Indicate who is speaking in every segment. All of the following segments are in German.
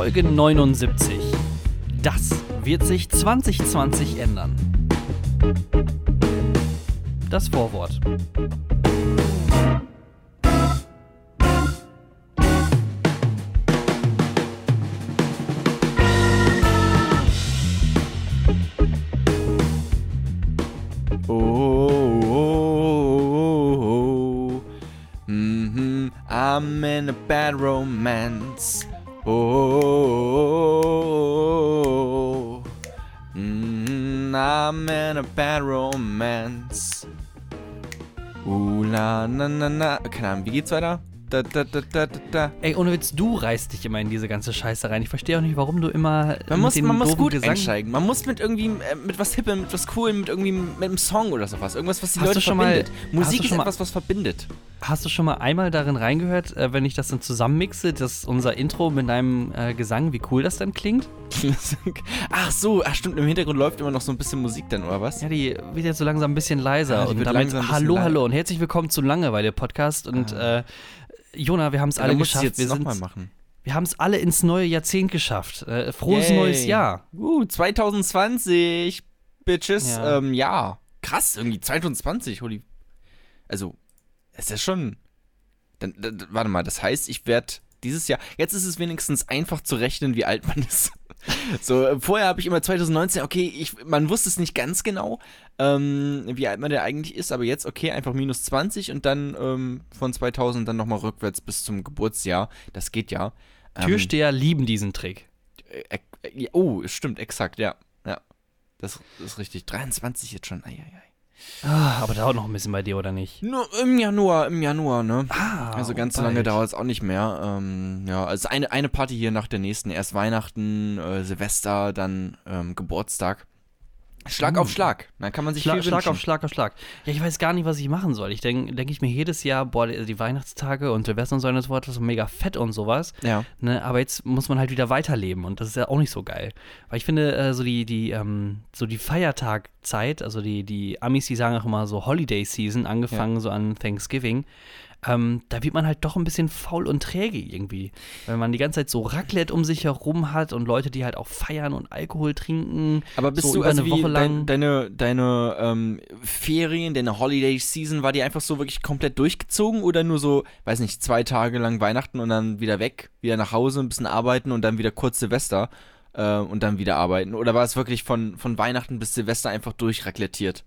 Speaker 1: Folge 79. Das wird sich 2020 ändern. Das Vorwort.
Speaker 2: Keine Ahnung, wie geht's weiter? Da, da, da, da, da, da.
Speaker 1: Ey, ohne Witz, du reißt dich immer in diese ganze Scheiße rein. Ich verstehe auch nicht, warum du immer.
Speaker 2: Man
Speaker 1: mit
Speaker 2: muss, man muss gut
Speaker 1: Gesang
Speaker 2: einsteigen. Man muss mit irgendwie, äh, mit was Hippem, mit was Coolem, mit irgendwie, mit einem Song oder sowas. Irgendwas, was die
Speaker 1: Hast
Speaker 2: Leute
Speaker 1: schon mal-
Speaker 2: verbindet.
Speaker 1: hast
Speaker 2: Musik ist
Speaker 1: mal-
Speaker 2: etwas, was verbindet.
Speaker 1: Hast du schon mal einmal darin reingehört, äh, wenn ich das dann zusammenmixe, dass unser Intro mit deinem äh, Gesang, wie cool das dann klingt?
Speaker 2: ach so, ach stimmt, im Hintergrund läuft immer noch so ein bisschen Musik dann, oder was?
Speaker 1: Ja, die wird jetzt so langsam ein bisschen leiser.
Speaker 2: Ja,
Speaker 1: und damit
Speaker 2: langsam
Speaker 1: hallo, hallo und herzlich willkommen zu Langeweile-Podcast. Und äh, Jona, wir haben es
Speaker 2: Ja,
Speaker 1: alle geschafft.
Speaker 2: jetzt
Speaker 1: Wir,
Speaker 2: nochmal
Speaker 1: sind-
Speaker 2: machen.
Speaker 1: wir haben es alle ins neue Jahrzehnt geschafft. Äh, frohes
Speaker 2: Yay.
Speaker 1: neues Jahr.
Speaker 2: Uh, 2020, Bitches.
Speaker 1: Ja.
Speaker 2: Ähm, ja. Krass, irgendwie 2020, holy. Also, es ist schon. Dann, dann, warte mal, das heißt, ich werde dieses Jahr. Jetzt ist es wenigstens einfach zu rechnen, wie alt man ist. So, äh, vorher habe ich immer 2019, okay, ich, man wusste es nicht ganz genau, ähm, wie alt man denn eigentlich ist, aber jetzt, okay, einfach minus 20 und dann ähm, von 2000 dann nochmal rückwärts bis zum Geburtsjahr. Das geht ja. Ähm,
Speaker 1: Türsteher lieben diesen Trick.
Speaker 2: äh, äh, oh, stimmt, exakt, ja. Ja. Das, das ist richtig. 23 jetzt schon. Eieiei.
Speaker 1: Ah, aber dauert noch ein bisschen bei dir, oder nicht?
Speaker 2: Nur im Januar, im Januar, ne?
Speaker 1: Ah,
Speaker 2: also ganz so lange dauert es auch nicht mehr. Ähm, ja, also eine, eine Party hier nach der nächsten. Erst Weihnachten, äh, Silvester, dann ähm, Geburtstag. Schlag
Speaker 1: Uh.
Speaker 2: auf Schlag. Dann kann man sich
Speaker 1: Schlag,
Speaker 2: viel
Speaker 1: Schlag
Speaker 2: wünschen.
Speaker 1: auf Schlag auf Schlag. Ja, ich weiß gar nicht, was ich machen soll. Ich denke denk ich mir jedes Jahr, boah, die, Weihnachtstage und Silvester und so das Wort, das ist mega fett und sowas.
Speaker 2: Ja.
Speaker 1: Ne, aber jetzt muss man halt wieder weiterleben und das ist ja auch nicht so geil. Weil ich finde, äh, so die, die, ähm, so die Feiertagzeit, also die, die Amis, die sagen auch immer so Holiday Season, angefangen so an Thanksgiving, ähm, da wird man halt doch ein bisschen faul und träge irgendwie. Wenn man die ganze Zeit so Raclette um sich herum hat und Leute, die halt auch feiern und Alkohol trinken.
Speaker 2: Aber bist
Speaker 1: so
Speaker 2: du also
Speaker 1: eine Woche lang.
Speaker 2: dein, deine, deine ähm, Ferien, deine Holiday Season, war die einfach so wirklich komplett durchgezogen oder nur so, weiß nicht, zwei Tage lang Weihnachten und dann wieder weg, wieder nach Hause, ein bisschen arbeiten und dann wieder kurz Silvester äh, und dann wieder arbeiten? Oder war es wirklich von, von Weihnachten bis Silvester einfach durchraclettiert?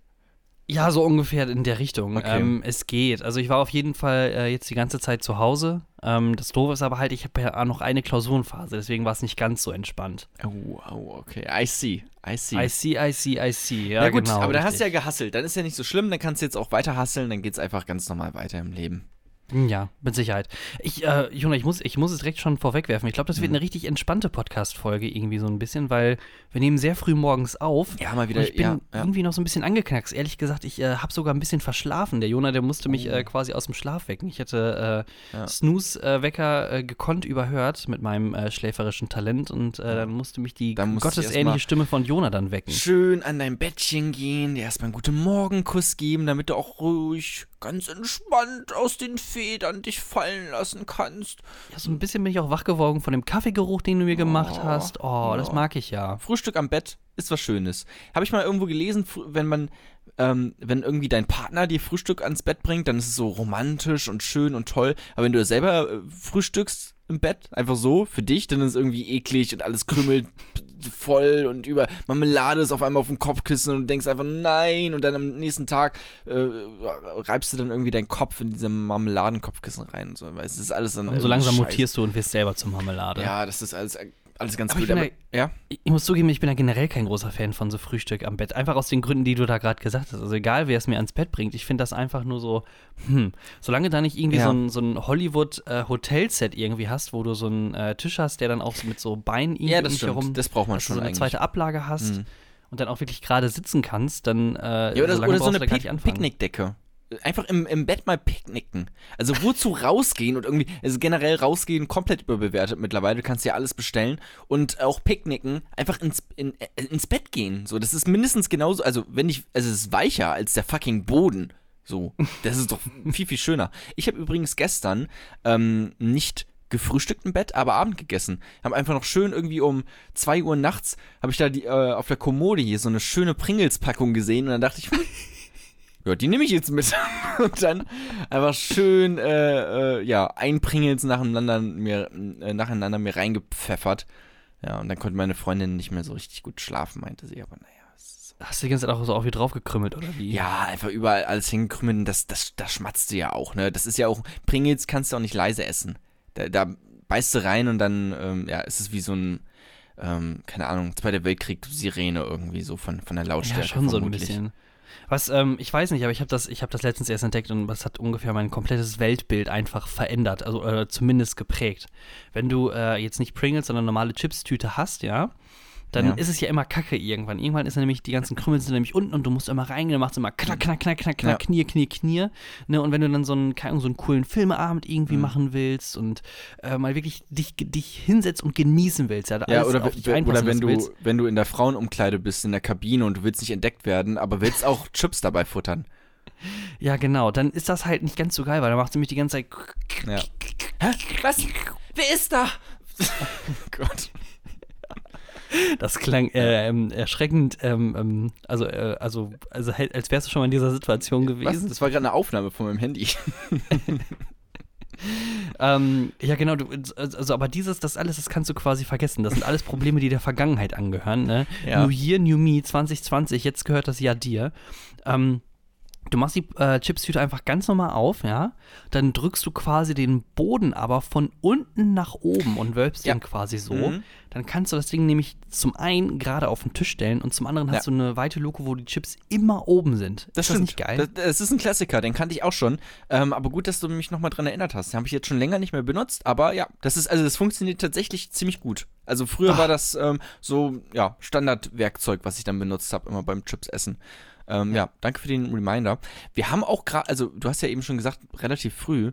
Speaker 1: Ja, so ungefähr in der Richtung.
Speaker 2: Okay.
Speaker 1: Ähm, es geht. Also ich war auf jeden Fall äh, jetzt die ganze Zeit zu Hause. Ähm, das Doofe ist aber halt, ich habe ja noch eine Klausurenphase, deswegen war es nicht ganz so entspannt.
Speaker 2: Oh, oh, okay. I see. I see.
Speaker 1: I see, I see, I see. Ja,
Speaker 2: Ja, gut,
Speaker 1: genau,
Speaker 2: aber dann hast du ja gehasselt. Dann ist ja nicht so schlimm, dann kannst du jetzt auch weiter hasseln, dann geht's einfach ganz normal weiter im Leben.
Speaker 1: Ja, mit Sicherheit. Ich, äh, Jona, ich muss, ich muss es direkt schon vorwegwerfen. Ich glaube, das wird
Speaker 2: Mhm.
Speaker 1: eine richtig entspannte Podcast-Folge irgendwie so ein bisschen, weil wir nehmen sehr früh morgens auf.
Speaker 2: Ja, mal wieder,
Speaker 1: ich bin
Speaker 2: ja, ja.
Speaker 1: irgendwie noch so ein bisschen angeknackst. Ehrlich gesagt, ich äh, habe sogar ein bisschen verschlafen. Der Jona, der musste mich
Speaker 2: Oh.
Speaker 1: äh, quasi aus dem Schlaf wecken. Ich hätte äh,
Speaker 2: Ja.
Speaker 1: Snooze-Wecker äh, gekonnt überhört mit meinem äh, schläferischen Talent und äh, dann musste mich die gottesähnliche Stimme von Jona dann wecken.
Speaker 2: Schön an dein Bettchen gehen, dir erstmal einen guten Morgenkuss geben, damit du auch ruhig, ganz entspannt aus den Federn dich fallen lassen kannst.
Speaker 1: Ja, so ein bisschen bin ich auch wach geworden von dem Kaffeegeruch, den du mir gemacht
Speaker 2: Oh,
Speaker 1: hast. Oh, das
Speaker 2: ja.
Speaker 1: mag ich ja.
Speaker 2: Frühstück am Bett ist was Schönes. Habe ich mal irgendwo gelesen, wenn man, ähm, wenn irgendwie dein Partner dir Frühstück ans Bett bringt, dann ist es so romantisch und schön und toll. Aber wenn du selber äh, frühstückst im Bett, einfach so, für dich, dann ist es irgendwie eklig und alles krümelt voll und über Marmelade ist auf einmal auf dem Kopfkissen und denkst einfach nein und dann am nächsten Tag äh, reibst du dann irgendwie deinen Kopf in diese Marmeladenkopfkissen rein und so, weil es ist alles dann
Speaker 1: Und so langsam
Speaker 2: scheiße.
Speaker 1: mutierst du und wirst selber zur Marmelade.
Speaker 2: Ja, das ist alles, alles ganz
Speaker 1: Aber ich
Speaker 2: gut.
Speaker 1: bin
Speaker 2: Aber, ja?
Speaker 1: Ich ich muss zugeben, ich bin ja generell kein großer Fan von so Frühstück am Bett. Einfach aus den Gründen, die du da gerade gesagt hast. Also egal, wer es mir ans Bett bringt, ich finde das einfach nur so, hm, solange da nicht irgendwie
Speaker 2: Ja.
Speaker 1: so ein, so ein Hollywood-Hotelset irgendwie hast, wo du so einen äh, Tisch hast, der dann auch so mit so Beinen irgendwie
Speaker 2: Ja, das stimmt.
Speaker 1: herum,
Speaker 2: Das braucht man
Speaker 1: dass du
Speaker 2: schon
Speaker 1: so eine
Speaker 2: eigentlich.
Speaker 1: zweite Ablage hast
Speaker 2: Mhm.
Speaker 1: und dann auch wirklich gerade sitzen kannst, dann äh,
Speaker 2: Ja, oder,
Speaker 1: so
Speaker 2: oder so eine
Speaker 1: da anfangen.
Speaker 2: Picknickdecke. Einfach im, im Bett mal picknicken. Also wozu rausgehen und irgendwie, also generell rausgehen komplett überbewertet mittlerweile. Du kannst ja alles bestellen und auch picknicken, einfach ins, in, äh, ins Bett gehen. So, das ist mindestens genauso, also wenn ich, also es ist weicher als der fucking Boden. So, das ist doch viel, viel schöner. Ich habe übrigens gestern ähm, nicht gefrühstückt im Bett, aber Abend gegessen. Haben einfach noch schön irgendwie um 2 Uhr nachts, habe ich da die, äh, auf der Kommode hier so eine schöne Pringles-Packung gesehen und dann dachte ich, hm, ja, die nehme ich jetzt mit. und dann einfach schön, äh, äh, ja, ein Pringles nacheinander mir, äh, nacheinander mir reingepfeffert. Ja, und dann konnte meine Freundin nicht mehr so richtig gut schlafen, meinte sie, aber naja.
Speaker 1: Hast du die ganze Zeit auch so auf wie draufgekrümmelt, oder wie?
Speaker 2: Ja, einfach überall alles hingekrümmelt, das, das, das schmatzt du ja auch, ne? Das ist ja auch, Pringles kannst du auch nicht leise essen. Da, da beißt du rein und dann, ähm, ja, ist es wie so ein, ähm, keine Ahnung, Zweiter Weltkrieg, Sirene irgendwie so von, von der Lautstärke.
Speaker 1: Ja, schon
Speaker 2: vermutlich.
Speaker 1: so ein bisschen. Was, ähm, ich weiß nicht, aber ich habe das, hab das letztens erst entdeckt und das hat ungefähr mein komplettes Weltbild einfach verändert, also äh, zumindest geprägt. Wenn du äh, jetzt nicht Pringles, sondern normale Chips-Tüte hast, ja, dann
Speaker 2: Ja.
Speaker 1: ist es ja immer Kacke irgendwann. Irgendwann ist nämlich, die ganzen Krümel sind nämlich unten und du musst immer reingehen, dann macht es immer knack, knack, knack, knack, knack,
Speaker 2: Ja.
Speaker 1: knier, knier, knier. Ne? Und wenn du dann so einen, so einen coolen Filmeabend irgendwie
Speaker 2: Mhm.
Speaker 1: machen willst und äh, mal wirklich dich, dich hinsetzt und genießen willst, ja,
Speaker 2: Ja,
Speaker 1: alles
Speaker 2: oder, oder wenn du,
Speaker 1: willst.
Speaker 2: wenn du in der Frauenumkleide bist, in der Kabine und du willst nicht entdeckt werden, aber willst auch Chips dabei futtern.
Speaker 1: Ja, genau, dann ist das halt nicht ganz so geil, weil dann macht es nämlich die ganze Zeit
Speaker 2: Ja. Hä? Was? Wer ist da? Gott.
Speaker 1: Das klang äh, ähm, erschreckend, ähm, ähm, also, äh, also, also als wärst du schon mal in dieser Situation
Speaker 2: Was?
Speaker 1: gewesen.
Speaker 2: Das war gerade eine Aufnahme von meinem Handy.
Speaker 1: Ähm, ja, genau, du, also, aber dieses, das alles, das kannst du quasi vergessen. Das sind alles Probleme, die der Vergangenheit angehören. Ne?
Speaker 2: Ja.
Speaker 1: New Year, New Me 2020, jetzt gehört das Jahr dir. Ähm, du machst die äh, Chipstüte einfach ganz normal auf, ja. Dann drückst du quasi den Boden aber von unten nach oben und wölbst
Speaker 2: Ja.
Speaker 1: ihn quasi so.
Speaker 2: Mhm.
Speaker 1: Dann kannst du das Ding nämlich zum einen gerade auf den Tisch stellen und zum anderen hast
Speaker 2: Ja.
Speaker 1: du eine weite Luke, wo die Chips immer oben sind.
Speaker 2: Das
Speaker 1: ist
Speaker 2: stimmt.
Speaker 1: das nicht geil?
Speaker 2: Das, das ist ein Klassiker, den kannte ich auch schon. Ähm, aber gut, dass du mich nochmal dran erinnert hast. Den habe ich jetzt schon länger nicht mehr benutzt, aber ja, das ist, also das funktioniert tatsächlich ziemlich gut. Also früher
Speaker 1: Ach.
Speaker 2: war das ähm, so, ja, Standardwerkzeug, was ich dann benutzt habe, immer beim Chips essen. Ähm, ja. danke für den Reminder. Wir haben auch gerade, also du hast ja eben schon gesagt, relativ früh.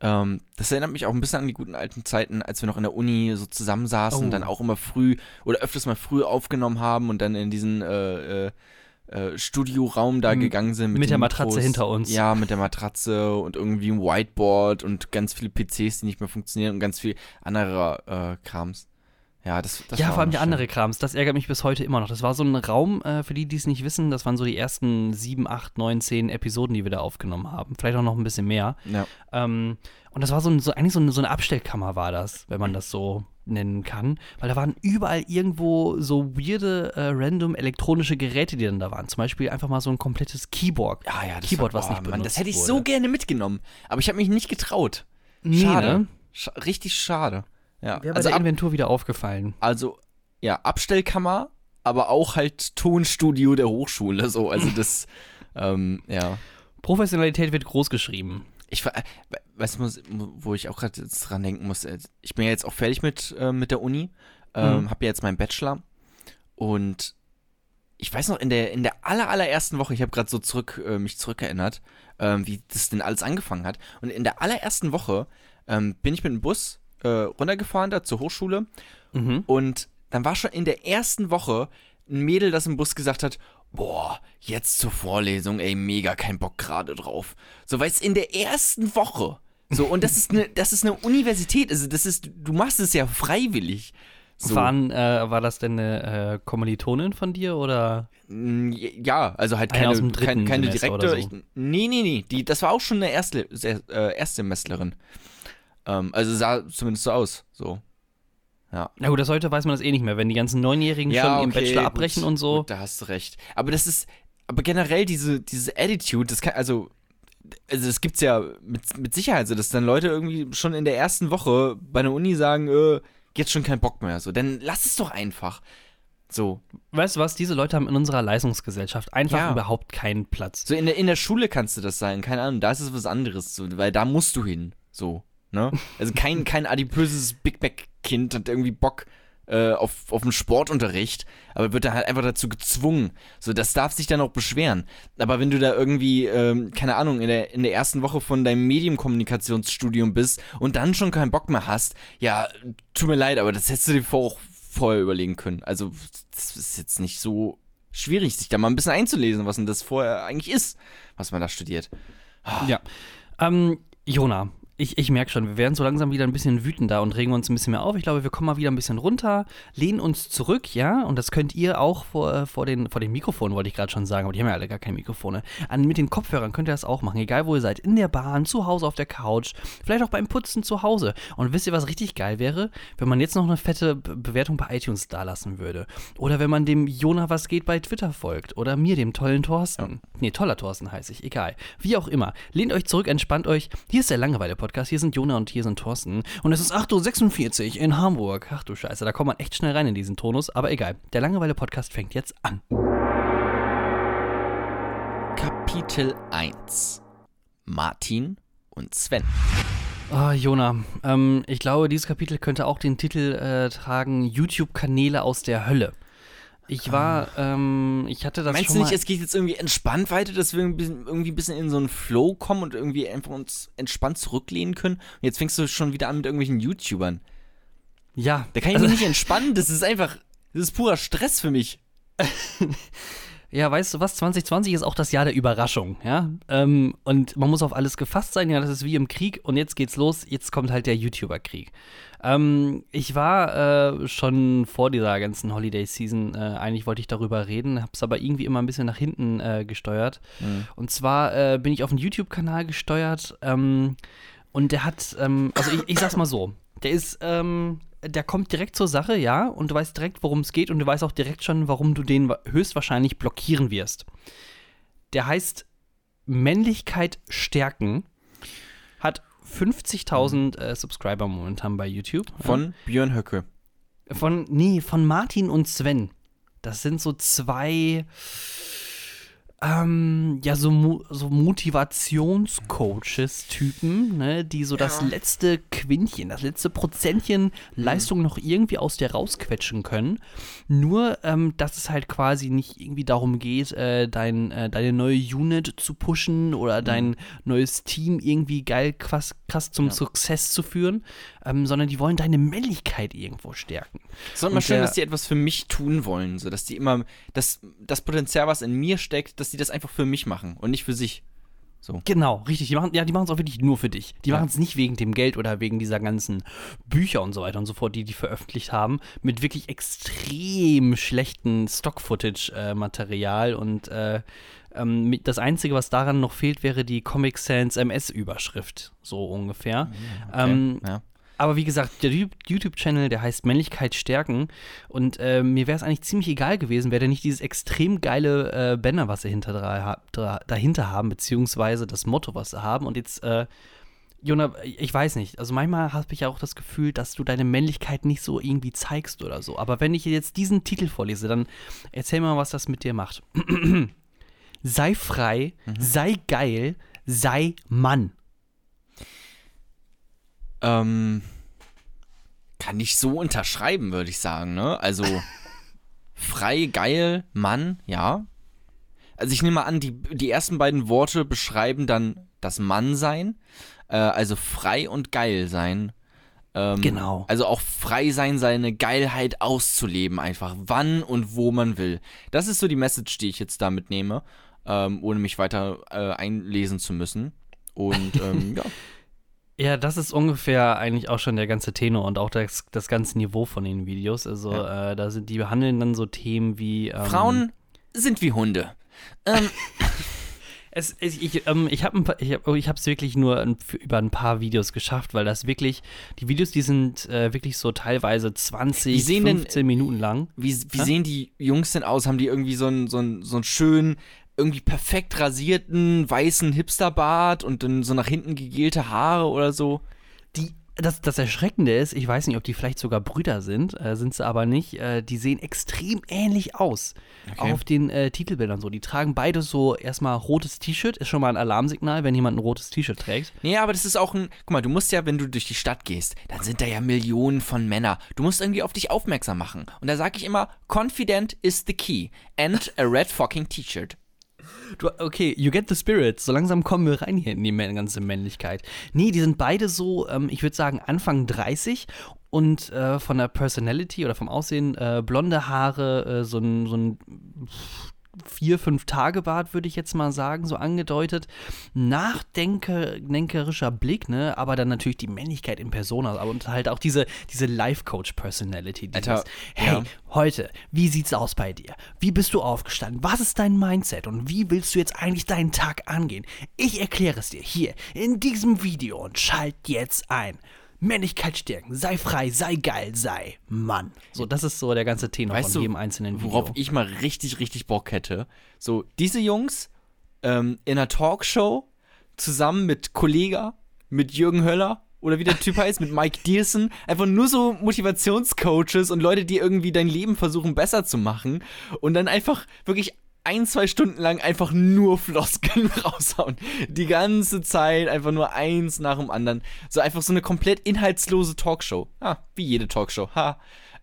Speaker 2: Ähm, das erinnert mich auch ein bisschen an die guten alten Zeiten, als wir noch in der Uni so zusammensaßen
Speaker 1: Oh.
Speaker 2: und dann auch immer früh oder öfters mal früh aufgenommen haben und dann in diesen äh, äh, äh, Studioraum da gegangen sind.
Speaker 1: mit
Speaker 2: den
Speaker 1: der Matratze
Speaker 2: Mikros.
Speaker 1: hinter uns.
Speaker 2: Ja, mit der Matratze und irgendwie ein Whiteboard und ganz viele PCs, die nicht mehr funktionieren und ganz viel anderer äh, Krams. Ja, das, das
Speaker 1: ja, vor allem der andere Krams, das ärgert mich bis heute immer noch. Das war so ein Raum, äh, für die, die es nicht wissen, das waren so die ersten sieben, acht, neun, zehn Episoden, die wir da aufgenommen haben. Vielleicht auch noch ein bisschen mehr.
Speaker 2: Ja.
Speaker 1: Ähm, und das war so, ein, so eigentlich so eine, so eine Abstellkammer war das, wenn man das so nennen kann. Weil da waren überall irgendwo so weirde, äh, random elektronische Geräte, die dann da waren. Zum Beispiel einfach mal so ein komplettes Keyboard.
Speaker 2: Ja, ja, das
Speaker 1: Keyboard,
Speaker 2: war,
Speaker 1: was
Speaker 2: oh,
Speaker 1: nicht
Speaker 2: Mann,
Speaker 1: benutzt
Speaker 2: Das hätte ich
Speaker 1: wurde.
Speaker 2: so gerne mitgenommen. Aber ich habe mich nicht getraut.
Speaker 1: Nee,
Speaker 2: Schade.
Speaker 1: ne?
Speaker 2: Sch richtig schade. Ja,
Speaker 1: Wäre bei
Speaker 2: also,
Speaker 1: der
Speaker 2: ab,
Speaker 1: Inventur wieder aufgefallen.
Speaker 2: also, ja, Abstellkammer, aber auch halt Tonstudio der Hochschule. So, also das, ähm, ja.
Speaker 1: Professionalität wird groß geschrieben.
Speaker 2: Ich ver- we- weißt du, muss- wo ich auch gerade jetzt dran denken muss, äh, ich bin ja jetzt auch fertig mit, äh, mit der Uni, ähm,
Speaker 1: Mhm.
Speaker 2: habe ja jetzt meinen Bachelor und ich weiß noch, in der, in der aller, allerersten Woche, ich habe gerade so zurück, äh, mich zurückerinnert, ähm, wie das denn alles angefangen hat. Und in der allerersten Woche ähm, bin ich mit dem Bus äh, runtergefahren da zur Hochschule
Speaker 1: Mhm.
Speaker 2: und dann war schon in der ersten Woche ein Mädel, das im Bus gesagt hat, boah, jetzt zur Vorlesung, ey, mega kein Bock gerade drauf. So, weil es in der ersten Woche. So, und das ist eine, das ist eine Universität, also das ist, du machst es ja freiwillig. So.
Speaker 1: Waren, äh, war das denn eine äh, Kommilitonin von dir oder?
Speaker 2: Ja, also halt keine, keine, keine direkte.
Speaker 1: oder
Speaker 2: Ich,
Speaker 1: so.
Speaker 2: nee, nee, nee. Die, das war auch schon eine äh, Erstsemestlerin. Ähm, also sah zumindest so aus. So. Ja.
Speaker 1: Na gut, das heute weiß man das eh nicht mehr, wenn die ganzen Neunjährigen schon ihren Bachelor
Speaker 2: gut,
Speaker 1: abbrechen und so.
Speaker 2: Gut, da hast du recht. Aber das ist, aber generell diese, diese Attitude, das kann, also, also das gibt's ja mit, mit Sicherheit so, dass dann Leute irgendwie schon in der ersten Woche bei der Uni sagen, äh, jetzt schon keinen Bock mehr. So, dann lass es doch einfach. So.
Speaker 1: Weißt du was, diese Leute haben in unserer Leistungsgesellschaft einfach
Speaker 2: Ja.
Speaker 1: überhaupt keinen Platz.
Speaker 2: So in der, in der Schule kannst du das sein, keine Ahnung, da ist es was anderes, so, weil da musst du hin. So, ne? Also kein, kein adipöses Big Mac-Kind hat irgendwie Bock äh, auf, auf den Sportunterricht, aber wird dann halt einfach dazu gezwungen. So, das darf sich dann auch beschweren. Aber wenn du da irgendwie, ähm, keine Ahnung, in der, in der ersten Woche von deinem Medienkommunikationsstudium bist und dann schon keinen Bock mehr hast, ja, tut mir leid, aber das hättest du dir vor, auch vorher überlegen können. Also, das ist jetzt nicht so schwierig, sich da mal ein bisschen einzulesen, was denn das vorher eigentlich ist, was man da studiert.
Speaker 1: Ja. Ähm, Jona, ich, ich merke schon, wir werden so langsam wieder ein bisschen wütender und regen uns ein bisschen mehr auf. Ich glaube, wir kommen mal wieder ein bisschen runter, lehnen uns zurück, ja, und das könnt ihr auch vor, äh, vor, den, vor den Mikrofonen, wollte ich gerade schon sagen, aber die haben ja alle gar keine Mikrofone. An, mit den Kopfhörern könnt ihr das auch machen, egal wo ihr seid. In der Bahn, zu Hause auf der Couch, vielleicht auch beim Putzen zu Hause. Und wisst ihr, was richtig geil wäre? Wenn man jetzt noch eine fette Bewertung bei iTunes dalassen würde. Oder wenn man dem Jona was geht bei Twitter folgt. Oder mir, dem tollen Thorsten. Ja. Nee, toller Thorsten heiße ich, egal. Wie auch immer. Lehnt euch zurück, entspannt euch. Hier ist der Langeweile-Podcast. Podcast. Hier sind Jona und hier sind Thorsten. Und es ist 8.46 Uhr in Hamburg. Ach du Scheiße, da kommt man echt schnell rein in diesen Tonus. Aber egal, der Langeweile-Podcast fängt jetzt an.
Speaker 2: Kapitel 1 Martin und Sven.
Speaker 1: Oh, Jona, ähm, ich glaube, dieses Kapitel könnte auch den Titel äh, tragen: YouTube-Kanäle aus der Hölle. Ich war, ähm, ich hatte das
Speaker 2: Meinst
Speaker 1: schon
Speaker 2: du nicht, es geht jetzt irgendwie entspannt weiter, dass wir irgendwie ein bisschen in so einen Flow kommen und irgendwie einfach uns entspannt zurücklehnen können? Und jetzt fängst du schon wieder an mit irgendwelchen YouTubern.
Speaker 1: Ja.
Speaker 2: Da kann ich also, mich nicht entspannen, das ist einfach, das ist purer Stress für mich.
Speaker 1: ja, weißt du was, 2020 ist auch das Jahr der Überraschung, ja. Ähm, und man muss auf alles gefasst sein, ja, das ist wie im Krieg und jetzt geht's los, jetzt kommt halt der YouTuber-Krieg. Ähm, ich war äh, schon vor dieser ganzen Holiday-Season, äh, eigentlich wollte ich darüber reden, hab's aber irgendwie immer ein bisschen nach hinten äh, gesteuert. Mhm. Und zwar äh, bin ich auf einen YouTube-Kanal gesteuert ähm, und der hat, ähm, also ich, ich sag's mal so, der ist, ähm, der kommt direkt zur Sache, ja, und du weißt direkt, worum es geht und du weißt auch direkt schon, warum du den höchstwahrscheinlich blockieren wirst. Der heißt Männlichkeit stärken, hat 50.000 äh, Subscriber momentan bei YouTube.
Speaker 2: Von. Björn Höcke.
Speaker 1: Von, nee, von Martin und Sven. Das sind so zwei ähm, ja, so, so Motivationscoaches-Typen, ne, die so ja. das letzte Quintchen, das letzte Prozentchen mhm. Leistung noch irgendwie aus dir rausquetschen können. Nur, ähm, dass es halt quasi nicht irgendwie darum geht, äh, dein, äh, deine neue Unit zu pushen oder mhm. dein neues Team irgendwie geil krass, krass zum ja. Success zu führen, ähm, sondern die wollen deine Männlichkeit irgendwo stärken.
Speaker 2: Es ist immer schön, dass die etwas für mich tun wollen, so dass die immer das, das Potenzial, was in mir steckt, dass die das einfach für mich machen und nicht für sich. So.
Speaker 1: Genau, richtig. Die machen, ja, die machen es auch wirklich nur für dich. Die ja. machen es nicht wegen dem Geld oder wegen dieser ganzen Bücher und so weiter und so fort, die die veröffentlicht haben, mit wirklich extrem schlechten Stock-Footage-Material und äh, ähm, das Einzige, was daran noch fehlt, wäre die Comic Sans MS-Überschrift, so ungefähr. Mhm, okay. Ähm, ja. Aber wie gesagt, der YouTube-Channel, der heißt Männlichkeit stärken. Und äh, mir wäre es eigentlich ziemlich egal gewesen, wäre der nicht dieses extrem geile äh, Banner, was sie hinter, dahinter haben, beziehungsweise das Motto, was sie haben. Und jetzt, äh, Jona, ich weiß nicht. Also manchmal habe ich ja auch das Gefühl, dass du deine Männlichkeit nicht so irgendwie zeigst oder so. Aber wenn ich jetzt diesen Titel vorlese, dann erzähl mal, was das mit dir macht. sei frei, mhm. sei geil, sei Mann.
Speaker 2: Ähm, kann ich so unterschreiben, würde ich sagen, ne? Also frei, geil, Mann, ja. Also ich nehme mal an, die, die ersten beiden Worte beschreiben dann das Mannsein. Äh, also frei und geil sein.
Speaker 1: Ähm, genau.
Speaker 2: Also auch frei sein, seine Geilheit auszuleben, einfach wann und wo man will. Das ist so die Message, die ich jetzt da mitnehme, ähm, ohne mich weiter äh, einlesen zu müssen. Und ähm, ja.
Speaker 1: Ja, das ist ungefähr eigentlich auch schon der ganze Tenor und auch das, das ganze Niveau von den Videos. Also ja. äh, da sind die behandeln dann so Themen wie
Speaker 2: ähm, Frauen sind wie Hunde. Ähm.
Speaker 1: es, ich ähm, ich habe ich hab, ich es wirklich nur ein, über ein paar Videos geschafft, weil das wirklich die Videos, die sind äh, wirklich so teilweise 20, 15 denn, Minuten lang.
Speaker 2: Wie, wie sehen die Jungs denn aus? Haben die irgendwie so einen so so einen schönen irgendwie perfekt rasierten weißen Hipsterbart und dann so nach hinten gegelte Haare oder so.
Speaker 1: Die, das, das Erschreckende ist, ich weiß nicht, ob die vielleicht sogar Brüder sind, äh, sind sie aber nicht. Äh, die sehen extrem ähnlich aus. Okay. Auch auf den äh, Titelbildern so. Die tragen beide so erstmal rotes T-Shirt, ist schon mal ein Alarmsignal, wenn jemand ein rotes T-Shirt trägt.
Speaker 2: Nee, aber das ist auch ein. Guck mal, du musst ja, wenn du durch die Stadt gehst, dann sind da ja Millionen von Männern. Du musst irgendwie auf dich aufmerksam machen. Und da sage ich immer: Confident is the key. And a red fucking T-Shirt.
Speaker 1: Du, okay, you get the spirit. So langsam kommen wir rein hier in die ganze Männlichkeit. Nee, die sind beide so, ähm, ich würde sagen, Anfang 30 und äh, von der Personality oder vom Aussehen äh, blonde Haare, äh, so ein, so ein vier, fünf Tage Bart, würde ich jetzt mal sagen, so angedeutet. Nachdenkerischer Blick, ne? Aber dann natürlich die Männlichkeit in Persona und halt auch diese, diese Life-Coach-Personality.
Speaker 2: Alter,
Speaker 1: hey,
Speaker 2: ja.
Speaker 1: heute, wie sieht's aus bei dir? Wie bist du aufgestanden? Was ist dein Mindset? Und wie willst du jetzt eigentlich deinen Tag angehen? Ich erkläre es dir hier in diesem Video und schalt jetzt ein. Männlichkeit stärken, sei frei, sei geil, sei Mann. So, das ist so der ganze Tenor
Speaker 2: Weißt
Speaker 1: von
Speaker 2: du,
Speaker 1: jedem einzelnen Video.
Speaker 2: Worauf ich mal richtig, richtig Bock hätte. So, diese Jungs ähm, in einer Talkshow zusammen mit Kollega, mit Jürgen Höller oder wie der Typ heißt, mit Mike Dearson. Einfach nur so Motivationscoaches und Leute, die irgendwie dein Leben versuchen besser zu machen. Und dann einfach wirklich ein, zwei Stunden lang einfach nur Floskeln raushauen. Die ganze Zeit einfach nur eins nach dem anderen. So einfach so eine komplett inhaltslose Talkshow. Ah, wie jede Talkshow. Ha.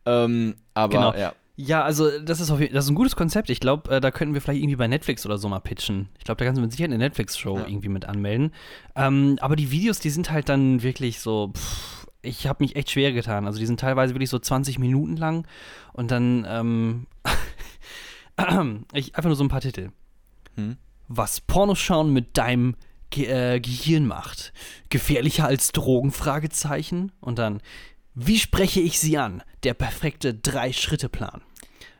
Speaker 2: Ähm, aber
Speaker 1: Genau.
Speaker 2: ja.
Speaker 1: Ja, also das ist, auf, jeden- das ist ein gutes Konzept. Ich glaube, äh, da könnten wir vielleicht irgendwie bei Netflix oder so mal pitchen. Ich glaube, da kannst du mit Sicherheit eine Netflix-Show
Speaker 2: Ja.
Speaker 1: irgendwie mit anmelden. Ähm, aber die Videos, die sind halt dann wirklich so, pff, ich habe mich echt schwer getan. Also die sind teilweise wirklich so 20 Minuten lang und dann, ähm, ich, einfach nur so ein paar Titel.
Speaker 2: Hm.
Speaker 1: Was Pornoschauen mit deinem Ge äh, Gehirn macht. Gefährlicher als Drogen? Fragezeichen. Und dann, wie spreche ich sie an? Der perfekte Drei-Schritte-Plan.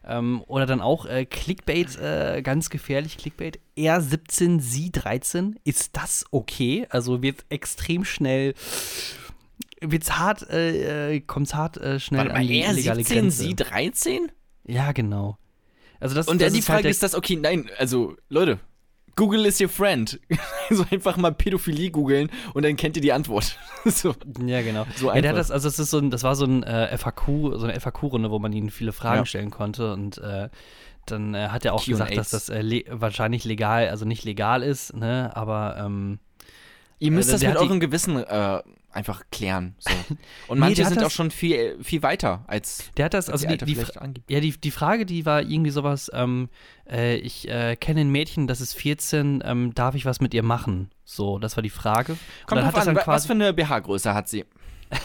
Speaker 1: Ähm, oder dann auch äh, Clickbait, äh, ganz gefährlich, Clickbait. R17, Sie 13. Ist das okay? Also wird extrem schnell, wird's hart, äh, äh, kommt's hart äh, schnell
Speaker 2: Warte mal,
Speaker 1: an die
Speaker 2: er
Speaker 1: illegale
Speaker 2: 17,
Speaker 1: Grenze.
Speaker 2: sie 13?
Speaker 1: Ja, genau. Also das,
Speaker 2: Und
Speaker 1: das
Speaker 2: dann die
Speaker 1: halt
Speaker 2: Frage
Speaker 1: der-
Speaker 2: ist das, okay, nein, also, Leute, Google is your friend. so einfach mal Pädophilie googeln und dann kennt ihr die Antwort. so.
Speaker 1: Ja, genau.
Speaker 2: So
Speaker 1: ja, der hat das, also das ist so ein, das war so ein äh, FAQ, so eine FAQ-Runde, wo man ihnen viele Fragen
Speaker 2: Ja.
Speaker 1: stellen konnte und äh, dann äh, hat er auch gesagt, dass das äh, le wahrscheinlich legal, also nicht legal ist, ne, aber ähm,
Speaker 2: Ihr müsst
Speaker 1: Also
Speaker 2: das mit eurem Gewissen äh, einfach klären. So. Und manche sind
Speaker 1: das-
Speaker 2: auch schon viel, viel weiter als,
Speaker 1: der hat das,
Speaker 2: als
Speaker 1: also die, die,
Speaker 2: angibt.
Speaker 1: ja, die, die Frage, die war irgendwie sowas, ähm, äh, ich äh, kenne ein Mädchen, das ist 14, ähm, darf ich was mit ihr machen? So, das war die Frage. Und
Speaker 2: Kommt
Speaker 1: dann hat das
Speaker 2: an,
Speaker 1: dann
Speaker 2: wa- was
Speaker 1: quasi,
Speaker 2: für eine BH-Größe hat sie?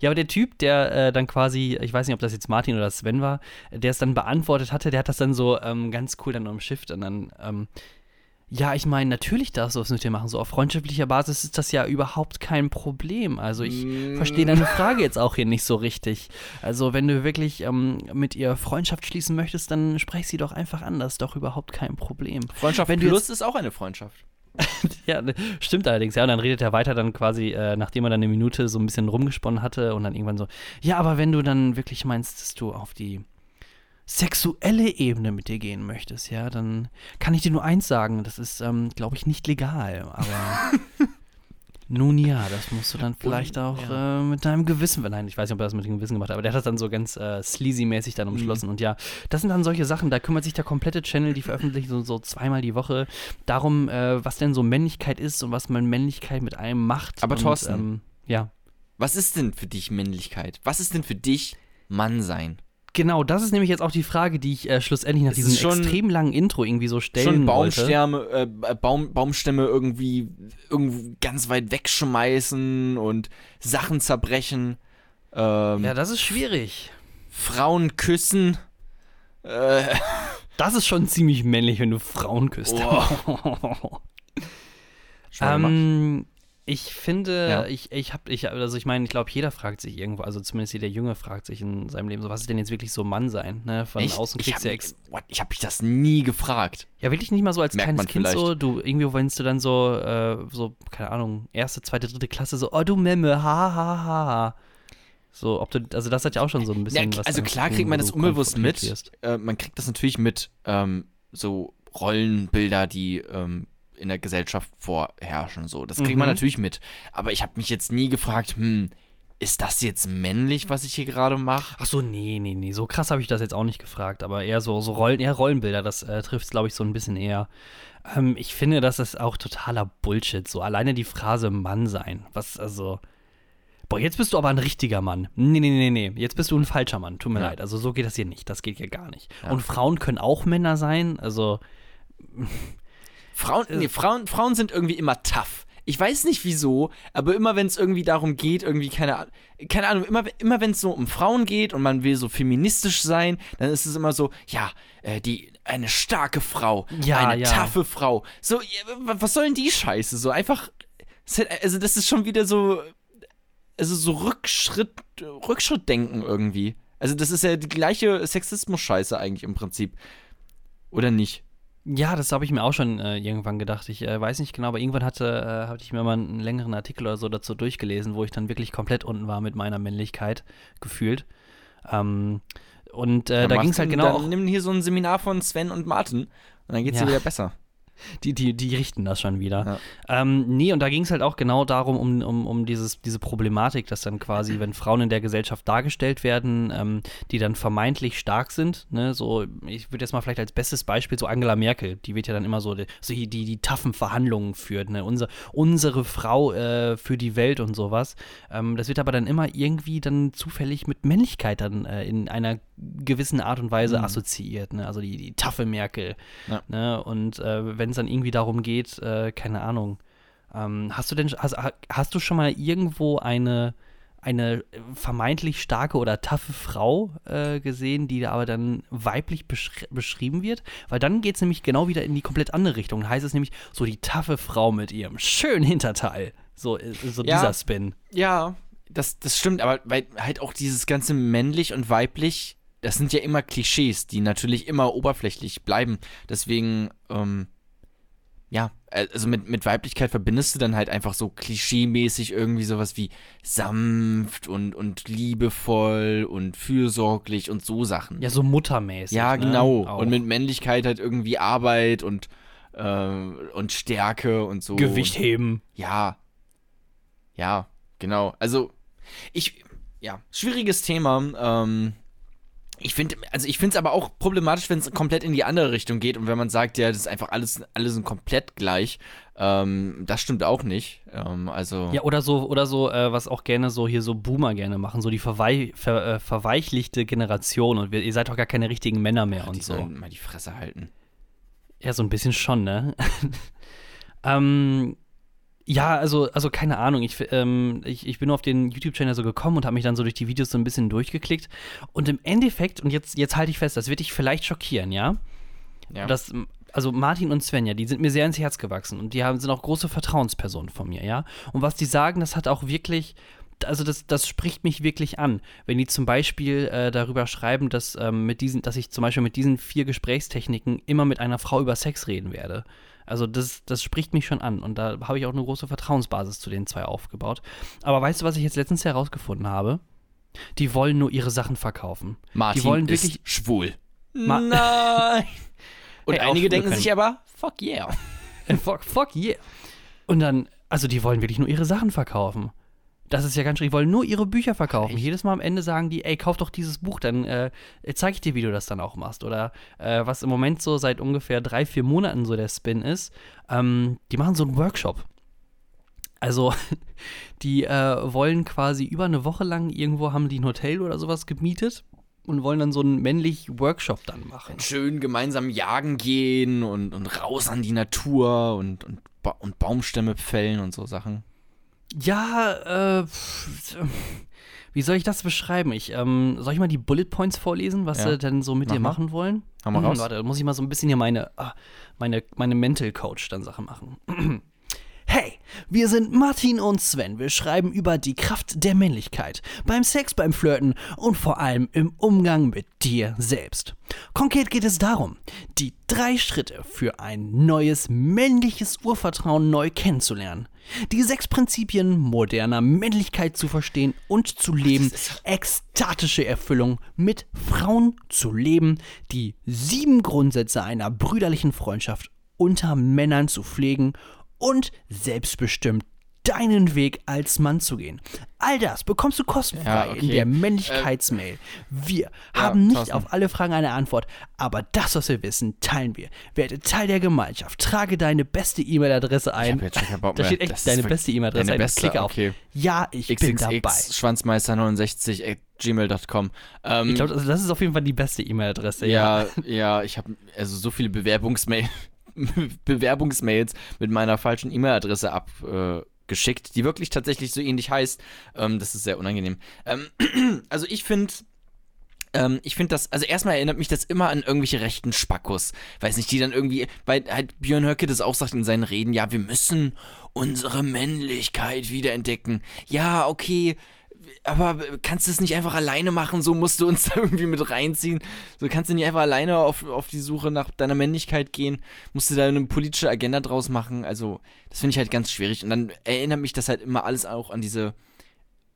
Speaker 1: Ja, aber der Typ, der äh, dann quasi, ich weiß nicht, ob das jetzt Martin oder Sven war, der es dann beantwortet hatte, der hat das dann so ähm, ganz cool dann umschifft und dann, ähm, ja, ich meine, natürlich darfst du was mit dir machen. So auf freundschaftlicher Basis ist das ja überhaupt kein Problem. Also ich
Speaker 2: Mm.
Speaker 1: verstehe deine Frage jetzt auch hier nicht so richtig. Also wenn du wirklich ähm, mit ihr Freundschaft schließen möchtest, dann sprech sie doch einfach an. Das ist doch überhaupt kein Problem.
Speaker 2: Freundschaft
Speaker 1: Wenn du
Speaker 2: plus ist auch eine Freundschaft.
Speaker 1: Ja, ne, stimmt allerdings, ja. Und dann redet er weiter dann quasi, äh, nachdem er dann eine Minute so ein bisschen rumgesponnen hatte und dann irgendwann so, ja, aber wenn du dann wirklich meinst, dass du auf die sexuelle Ebene mit dir gehen möchtest, ja, dann kann ich dir nur eins sagen, das ist, ähm, glaube ich, nicht legal. Aber nun ja, das musst du dann vielleicht auch äh, mit deinem Gewissen, nein, ich weiß nicht, ob er das mit dem Gewissen gemacht hat, aber der hat das dann so ganz äh, sleazy-mäßig dann umschlossen. Und ja, das sind dann solche Sachen, da kümmert sich der komplette Channel, die veröffentlichen so, so zweimal die Woche darum, äh, was denn so Männlichkeit ist und was man Männlichkeit mit einem macht.
Speaker 2: Aber
Speaker 1: und,
Speaker 2: Thorsten.
Speaker 1: Ähm, ja.
Speaker 2: Was ist denn für dich Männlichkeit? Was ist denn für dich Mann sein?
Speaker 1: Genau, das ist nämlich jetzt auch die Frage, die ich äh, schlussendlich nach
Speaker 2: Es
Speaker 1: diesem
Speaker 2: schon-
Speaker 1: extrem langen Intro irgendwie so stellen
Speaker 2: Schon
Speaker 1: wollte.
Speaker 2: Baumstämme, äh, Baum, Baumstämme irgendwie, irgendwie ganz weit wegschmeißen und Sachen zerbrechen. Ähm,
Speaker 1: Ja, das ist schwierig.
Speaker 2: Frauen küssen. Äh,
Speaker 1: Das ist schon ziemlich männlich, wenn du Frauen küsst.
Speaker 2: gemacht.
Speaker 1: ähm, ich finde,
Speaker 2: Ja.
Speaker 1: ich, ich habe, ich, also ich meine, ich glaube, jeder fragt sich irgendwo, also zumindest jeder Junge fragt sich in seinem Leben so, was ist denn jetzt wirklich so Mann sein? Ne? Von
Speaker 2: Echt?
Speaker 1: außen kriegst du ja ex
Speaker 2: what? ich hab mich das nie gefragt.
Speaker 1: Ja, wirklich nicht mal so als
Speaker 2: Merkt
Speaker 1: kleines Kind
Speaker 2: vielleicht.
Speaker 1: so, du irgendwie, wenn du dann so, äh, so, keine Ahnung, erste, zweite, dritte Klasse, so, oh du Memme, ha, ha, ha, ha. So, ob du, also das hat ja auch schon so ein bisschen
Speaker 2: Ja,
Speaker 1: was
Speaker 2: also klar kriegt man das unbewusst mit. Äh, man kriegt das natürlich mit ähm, so Rollenbilder, die ähm, in der Gesellschaft vorherrschen. So, das kriegt man
Speaker 1: Mhm.
Speaker 2: natürlich mit. Aber ich habe mich jetzt nie gefragt, hm, ist das jetzt männlich, was ich hier gerade mache?
Speaker 1: Ach so, nee, nee, nee, so krass habe ich das jetzt auch nicht gefragt, aber eher so, so Rollen, eher Rollenbilder, das äh, trifft es, glaube ich, so ein bisschen eher. Ähm, ich finde, das ist auch totaler Bullshit, so alleine die Phrase Mann sein, was, also, boah, jetzt bist du aber ein richtiger Mann. Nee, nee, nee, nee, jetzt bist du ein falscher Mann, tut mir
Speaker 2: Ja.
Speaker 1: leid, also so geht das hier nicht, das geht ja gar nicht.
Speaker 2: Ja.
Speaker 1: Und Frauen können auch Männer sein, also,
Speaker 2: Frauen, nee, Frauen, Frauen sind irgendwie immer tough. Ich weiß nicht wieso, aber immer wenn es irgendwie darum geht, irgendwie keine, Ahnung- keine Ahnung, immer, immer wenn es so um Frauen geht und man will so feministisch sein, dann ist es immer so, ja, äh, die eine starke Frau,
Speaker 1: Ja,
Speaker 2: eine
Speaker 1: ja.
Speaker 2: taffe Frau. So, ja, was soll denn die Scheiße? So einfach, also das ist schon wieder so, also so Rückschritt, Rückschrittdenken irgendwie. Also das ist ja die gleiche Sexismus-Scheiße eigentlich im Prinzip. Oder nicht?
Speaker 1: Ja, das habe ich mir auch schon äh, irgendwann gedacht. Ich äh, weiß nicht genau, aber irgendwann hatte, äh, hatte ich mir mal einen längeren Artikel oder so dazu durchgelesen, wo ich dann wirklich komplett unten war mit meiner Männlichkeit gefühlt. Ähm, und äh,
Speaker 2: Ja,
Speaker 1: da ging es halt genau
Speaker 2: Dann
Speaker 1: auch,
Speaker 2: nimm hier so ein Seminar von Sven und Martin und dann geht's
Speaker 1: Ja.
Speaker 2: dir wieder besser.
Speaker 1: Die, die, die richten das schon wieder. Ähm, nee, und da ging es halt auch genau darum, um, um, um dieses, diese Problematik, dass dann quasi, wenn Frauen in der Gesellschaft dargestellt werden, ähm, die dann vermeintlich stark sind, ne, so, ich würde jetzt mal vielleicht als bestes Beispiel so Angela Merkel, die wird ja dann immer so, die, so die, die, die taffen Verhandlungen führt, ne, unser, unsere Frau äh, für die Welt und sowas. Ähm, das wird aber dann immer irgendwie dann zufällig mit Männlichkeit dann äh, in einer gewissen Art und Weise
Speaker 2: Mhm.
Speaker 1: assoziiert, ne, also die, die taffe Merkel.
Speaker 2: Ja.
Speaker 1: Ne, und äh, wenn es dann irgendwie darum geht, äh, keine Ahnung, ähm, hast du denn, hast, hast du schon mal irgendwo eine, eine vermeintlich starke oder taffe Frau äh, gesehen, die aber dann weiblich beschri beschrieben wird? Weil dann geht es nämlich genau wieder in die komplett andere Richtung. Dann heißt es nämlich so die taffe Frau mit ihrem schönen Hinterteil. So, äh, so
Speaker 2: Ja.
Speaker 1: dieser Spin.
Speaker 2: Ja, das, das stimmt, aber weil halt auch dieses ganze männlich und weiblich, das sind ja immer Klischees, die natürlich immer oberflächlich bleiben. Deswegen, ähm, ja, also mit, mit Weiblichkeit verbindest du dann halt einfach so klischeemäßig irgendwie sowas wie sanft und, und liebevoll und fürsorglich und so Sachen.
Speaker 1: Ja, so muttermäßig.
Speaker 2: Ja,
Speaker 1: ne?
Speaker 2: genau.
Speaker 1: Auch.
Speaker 2: Und mit Männlichkeit halt irgendwie Arbeit und, äh, und Stärke und so.
Speaker 1: Gewicht heben.
Speaker 2: Ja. Ja, genau. Also, ich, ja, schwieriges Thema. Ähm, ich finde, also ich finde es aber auch problematisch, wenn es komplett in die andere Richtung geht und wenn man sagt, ja, das ist einfach alles, alle sind komplett gleich. Ähm, das stimmt auch nicht. Ähm, also,
Speaker 1: Ja, oder so, oder so, äh, was auch gerne so hier so Boomer gerne machen, so die verwei ver äh, verweichlichte Generation und wir, ihr seid doch gar keine richtigen Männer mehr
Speaker 2: die
Speaker 1: und so.
Speaker 2: mal die Fresse halten.
Speaker 1: Ja, so ein bisschen schon, ne? ähm, ja, also, also keine Ahnung. Ich, ähm, ich, ich bin nur auf den YouTube-Channel so gekommen und habe mich dann so durch die Videos so ein bisschen durchgeklickt. Und im Endeffekt, und jetzt, jetzt halte ich fest, das wird dich vielleicht schockieren, ja?
Speaker 2: Ja.
Speaker 1: Das, also Martin und Svenja, die sind mir sehr ins Herz gewachsen und die haben, sind auch große Vertrauenspersonen von mir, ja? Und was die sagen, das hat auch wirklich, also das, das spricht mich wirklich an. Wenn die zum Beispiel äh, darüber schreiben, dass, ähm, mit diesen, dass ich zum Beispiel mit diesen vier Gesprächstechniken immer mit einer Frau über Sex reden werde. Also das, das spricht mich schon an und da habe ich auch eine große Vertrauensbasis zu den zwei aufgebaut. Aber weißt du, was ich jetzt letztens herausgefunden habe? Die wollen nur ihre Sachen verkaufen.
Speaker 2: Martin
Speaker 1: die wollen
Speaker 2: ist
Speaker 1: wirklich
Speaker 2: schwul.
Speaker 1: Ma-
Speaker 2: Nein. Und
Speaker 1: Hey,
Speaker 2: einige denken
Speaker 1: können.
Speaker 2: sich aber, fuck yeah.
Speaker 1: Fuck, fuck yeah. Und dann, also die wollen wirklich nur ihre Sachen verkaufen. Das ist ja ganz schön. Die wollen nur ihre Bücher verkaufen.
Speaker 2: echt?
Speaker 1: Jedes Mal am Ende sagen die, ey, kauf doch dieses Buch, dann äh, zeige ich dir, wie du das dann auch machst. Oder äh, was im Moment so seit ungefähr drei, vier Monaten so der Spin ist, ähm, die machen so einen Workshop. Also, die äh, wollen quasi über eine Woche lang irgendwo haben die ein Hotel oder sowas gemietet und wollen dann so einen männlich Workshop dann machen.
Speaker 2: Schön gemeinsam jagen gehen und, und raus an die Natur und, und, ba und Baumstämme fällen und so Sachen.
Speaker 1: Ja, äh, wie soll ich das beschreiben? Ich, ähm, soll ich mal die Bullet Points vorlesen, was
Speaker 2: Ja.
Speaker 1: sie denn so mit
Speaker 2: Mach
Speaker 1: dir
Speaker 2: mal.
Speaker 1: machen wollen?
Speaker 2: Hau mal
Speaker 1: Hm,
Speaker 2: raus.
Speaker 1: Warte, da muss ich mal so ein bisschen hier meine, ah, meine, meine Mental Coach dann Sache machen. Wir sind Martin und Sven. Wir schreiben über die Kraft der Männlichkeit beim Sex, beim Flirten und vor allem im Umgang mit dir selbst. Konkret geht es darum, die drei Schritte für ein neues männliches Urvertrauen neu kennenzulernen. Die sechs Prinzipien moderner Männlichkeit zu verstehen und zu leben, ekstatische Erfüllung mit Frauen zu leben, die sieben Grundsätze einer brüderlichen Freundschaft unter Männern zu pflegen und selbstbestimmt deinen Weg als Mann zu gehen. All das bekommst du kostenfrei
Speaker 2: Ja, okay.
Speaker 1: in der Männlichkeitsmail. Wir
Speaker 2: Ja,
Speaker 1: haben nicht
Speaker 2: Thorsten.
Speaker 1: auf alle Fragen eine Antwort, aber das, was wir wissen, teilen wir. Werde Teil der Gemeinschaft. Trage deine beste E-Mail-Adresse
Speaker 2: Ich
Speaker 1: ein.
Speaker 2: hab jetzt Bock
Speaker 1: Da steht echt
Speaker 2: Das
Speaker 1: deine beste E-Mail-Adresse ein.
Speaker 2: beste,
Speaker 1: Klicke auf.
Speaker 2: okay.
Speaker 1: Ja, ich bin dabei.
Speaker 2: XXX Schwanzmeister69 at gmail.com. Ähm,
Speaker 1: Ich glaube, das das ist auf jeden Fall die beste E-Mail-Adresse.
Speaker 2: ja, ja, ich habe also so viele Bewerbungsmail Bewerbungsmails mit meiner falschen E-Mail-Adresse abgeschickt, die wirklich tatsächlich so ähnlich heißt. Ähm, das ist sehr unangenehm. Ähm, also ich finde, ähm, ich finde das, also erstmal erinnert mich das immer an irgendwelche rechten Spackos. Weiß nicht, die dann irgendwie, weil halt Björn Höcke das auch sagt in seinen Reden, ja, wir müssen unsere Männlichkeit wiederentdecken. Ja, okay, aber kannst du es nicht einfach alleine machen? So musst du uns da irgendwie mit reinziehen. So kannst du nicht einfach alleine auf, auf die Suche nach deiner Männlichkeit gehen. Musst du da eine politische Agenda draus machen. Also, das finde ich halt ganz schwierig. Und dann erinnert mich das halt immer alles auch an diese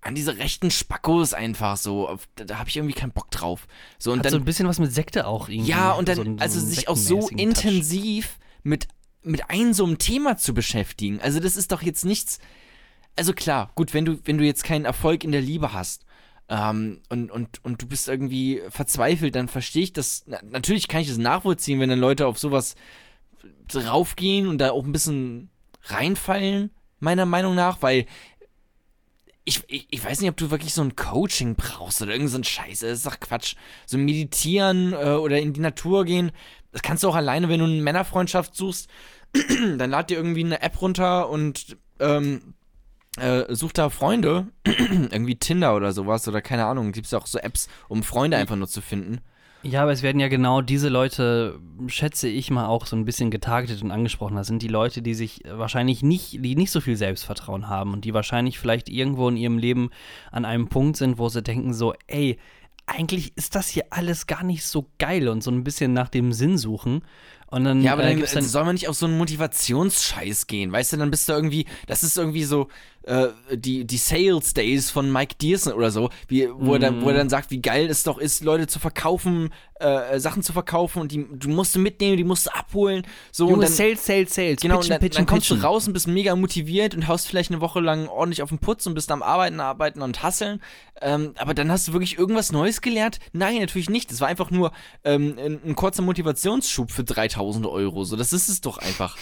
Speaker 2: an diese rechten Spackos einfach so. Da, da habe ich irgendwie keinen Bock drauf. So, und
Speaker 1: Hat
Speaker 2: dann,
Speaker 1: so ein bisschen was mit Sekte auch irgendwie.
Speaker 2: ja, und dann,
Speaker 1: so einen- so
Speaker 2: also
Speaker 1: einen
Speaker 2: sich auch so
Speaker 1: Touch.
Speaker 2: intensiv mit, mit einem so einem Thema zu beschäftigen. Also, das ist doch jetzt nichts. Also klar, gut, wenn du, wenn du jetzt keinen Erfolg in der Liebe hast ähm, und, und, und du bist irgendwie verzweifelt, dann verstehe ich das. Na, natürlich kann ich das nachvollziehen, wenn dann Leute auf sowas draufgehen und da auch ein bisschen reinfallen, meiner Meinung nach, weil ich, ich, ich weiß nicht, ob du wirklich so ein Coaching brauchst oder irgend so Scheiß. Das ist doch Quatsch. So meditieren äh, oder in die Natur gehen, das kannst du auch alleine, wenn du eine Männerfreundschaft suchst. dann lad dir irgendwie eine App runter und ähm, äh, such da Freunde. irgendwie Tinder oder sowas oder keine Ahnung. Gibt es auch so Apps, um Freunde einfach nur zu finden.
Speaker 1: Ja, aber es werden ja genau diese Leute, schätze ich mal, auch so ein bisschen getargetet und angesprochen. Das sind die Leute, die sich wahrscheinlich nicht, die nicht so viel Selbstvertrauen haben und die wahrscheinlich vielleicht irgendwo in ihrem Leben an einem Punkt sind, wo sie denken so, ey, eigentlich ist das hier alles gar nicht so geil und so ein bisschen nach dem Sinn suchen. Und dann,
Speaker 2: Ja, aber
Speaker 1: äh,
Speaker 2: dann,
Speaker 1: gibt's dann
Speaker 2: soll man nicht auf so einen Motivationsscheiß gehen, weißt du, dann bist du irgendwie, das ist irgendwie so äh, die, die Sales Days von Mike Dearson oder so, wie, wo, er dann, wo er dann sagt, wie geil es doch ist, Leute zu verkaufen, äh, Sachen zu verkaufen und die du musst du mitnehmen, die musst du abholen, so
Speaker 1: Junge,
Speaker 2: und dann,
Speaker 1: Sales, Sales, Sales.
Speaker 2: Genau,
Speaker 1: pitchen,
Speaker 2: und dann,
Speaker 1: pitchen,
Speaker 2: dann kommst
Speaker 1: pitchen.
Speaker 2: du raus und bist mega motiviert und haust vielleicht eine Woche lang ordentlich auf den Putz und bist am Arbeiten, Arbeiten und Hasseln. Ähm, aber dann hast du wirklich irgendwas Neues gelernt? Nein, natürlich nicht. Das war einfach nur ähm, ein, ein kurzer Motivationsschub für 3000 Euro. So, das ist es doch einfach.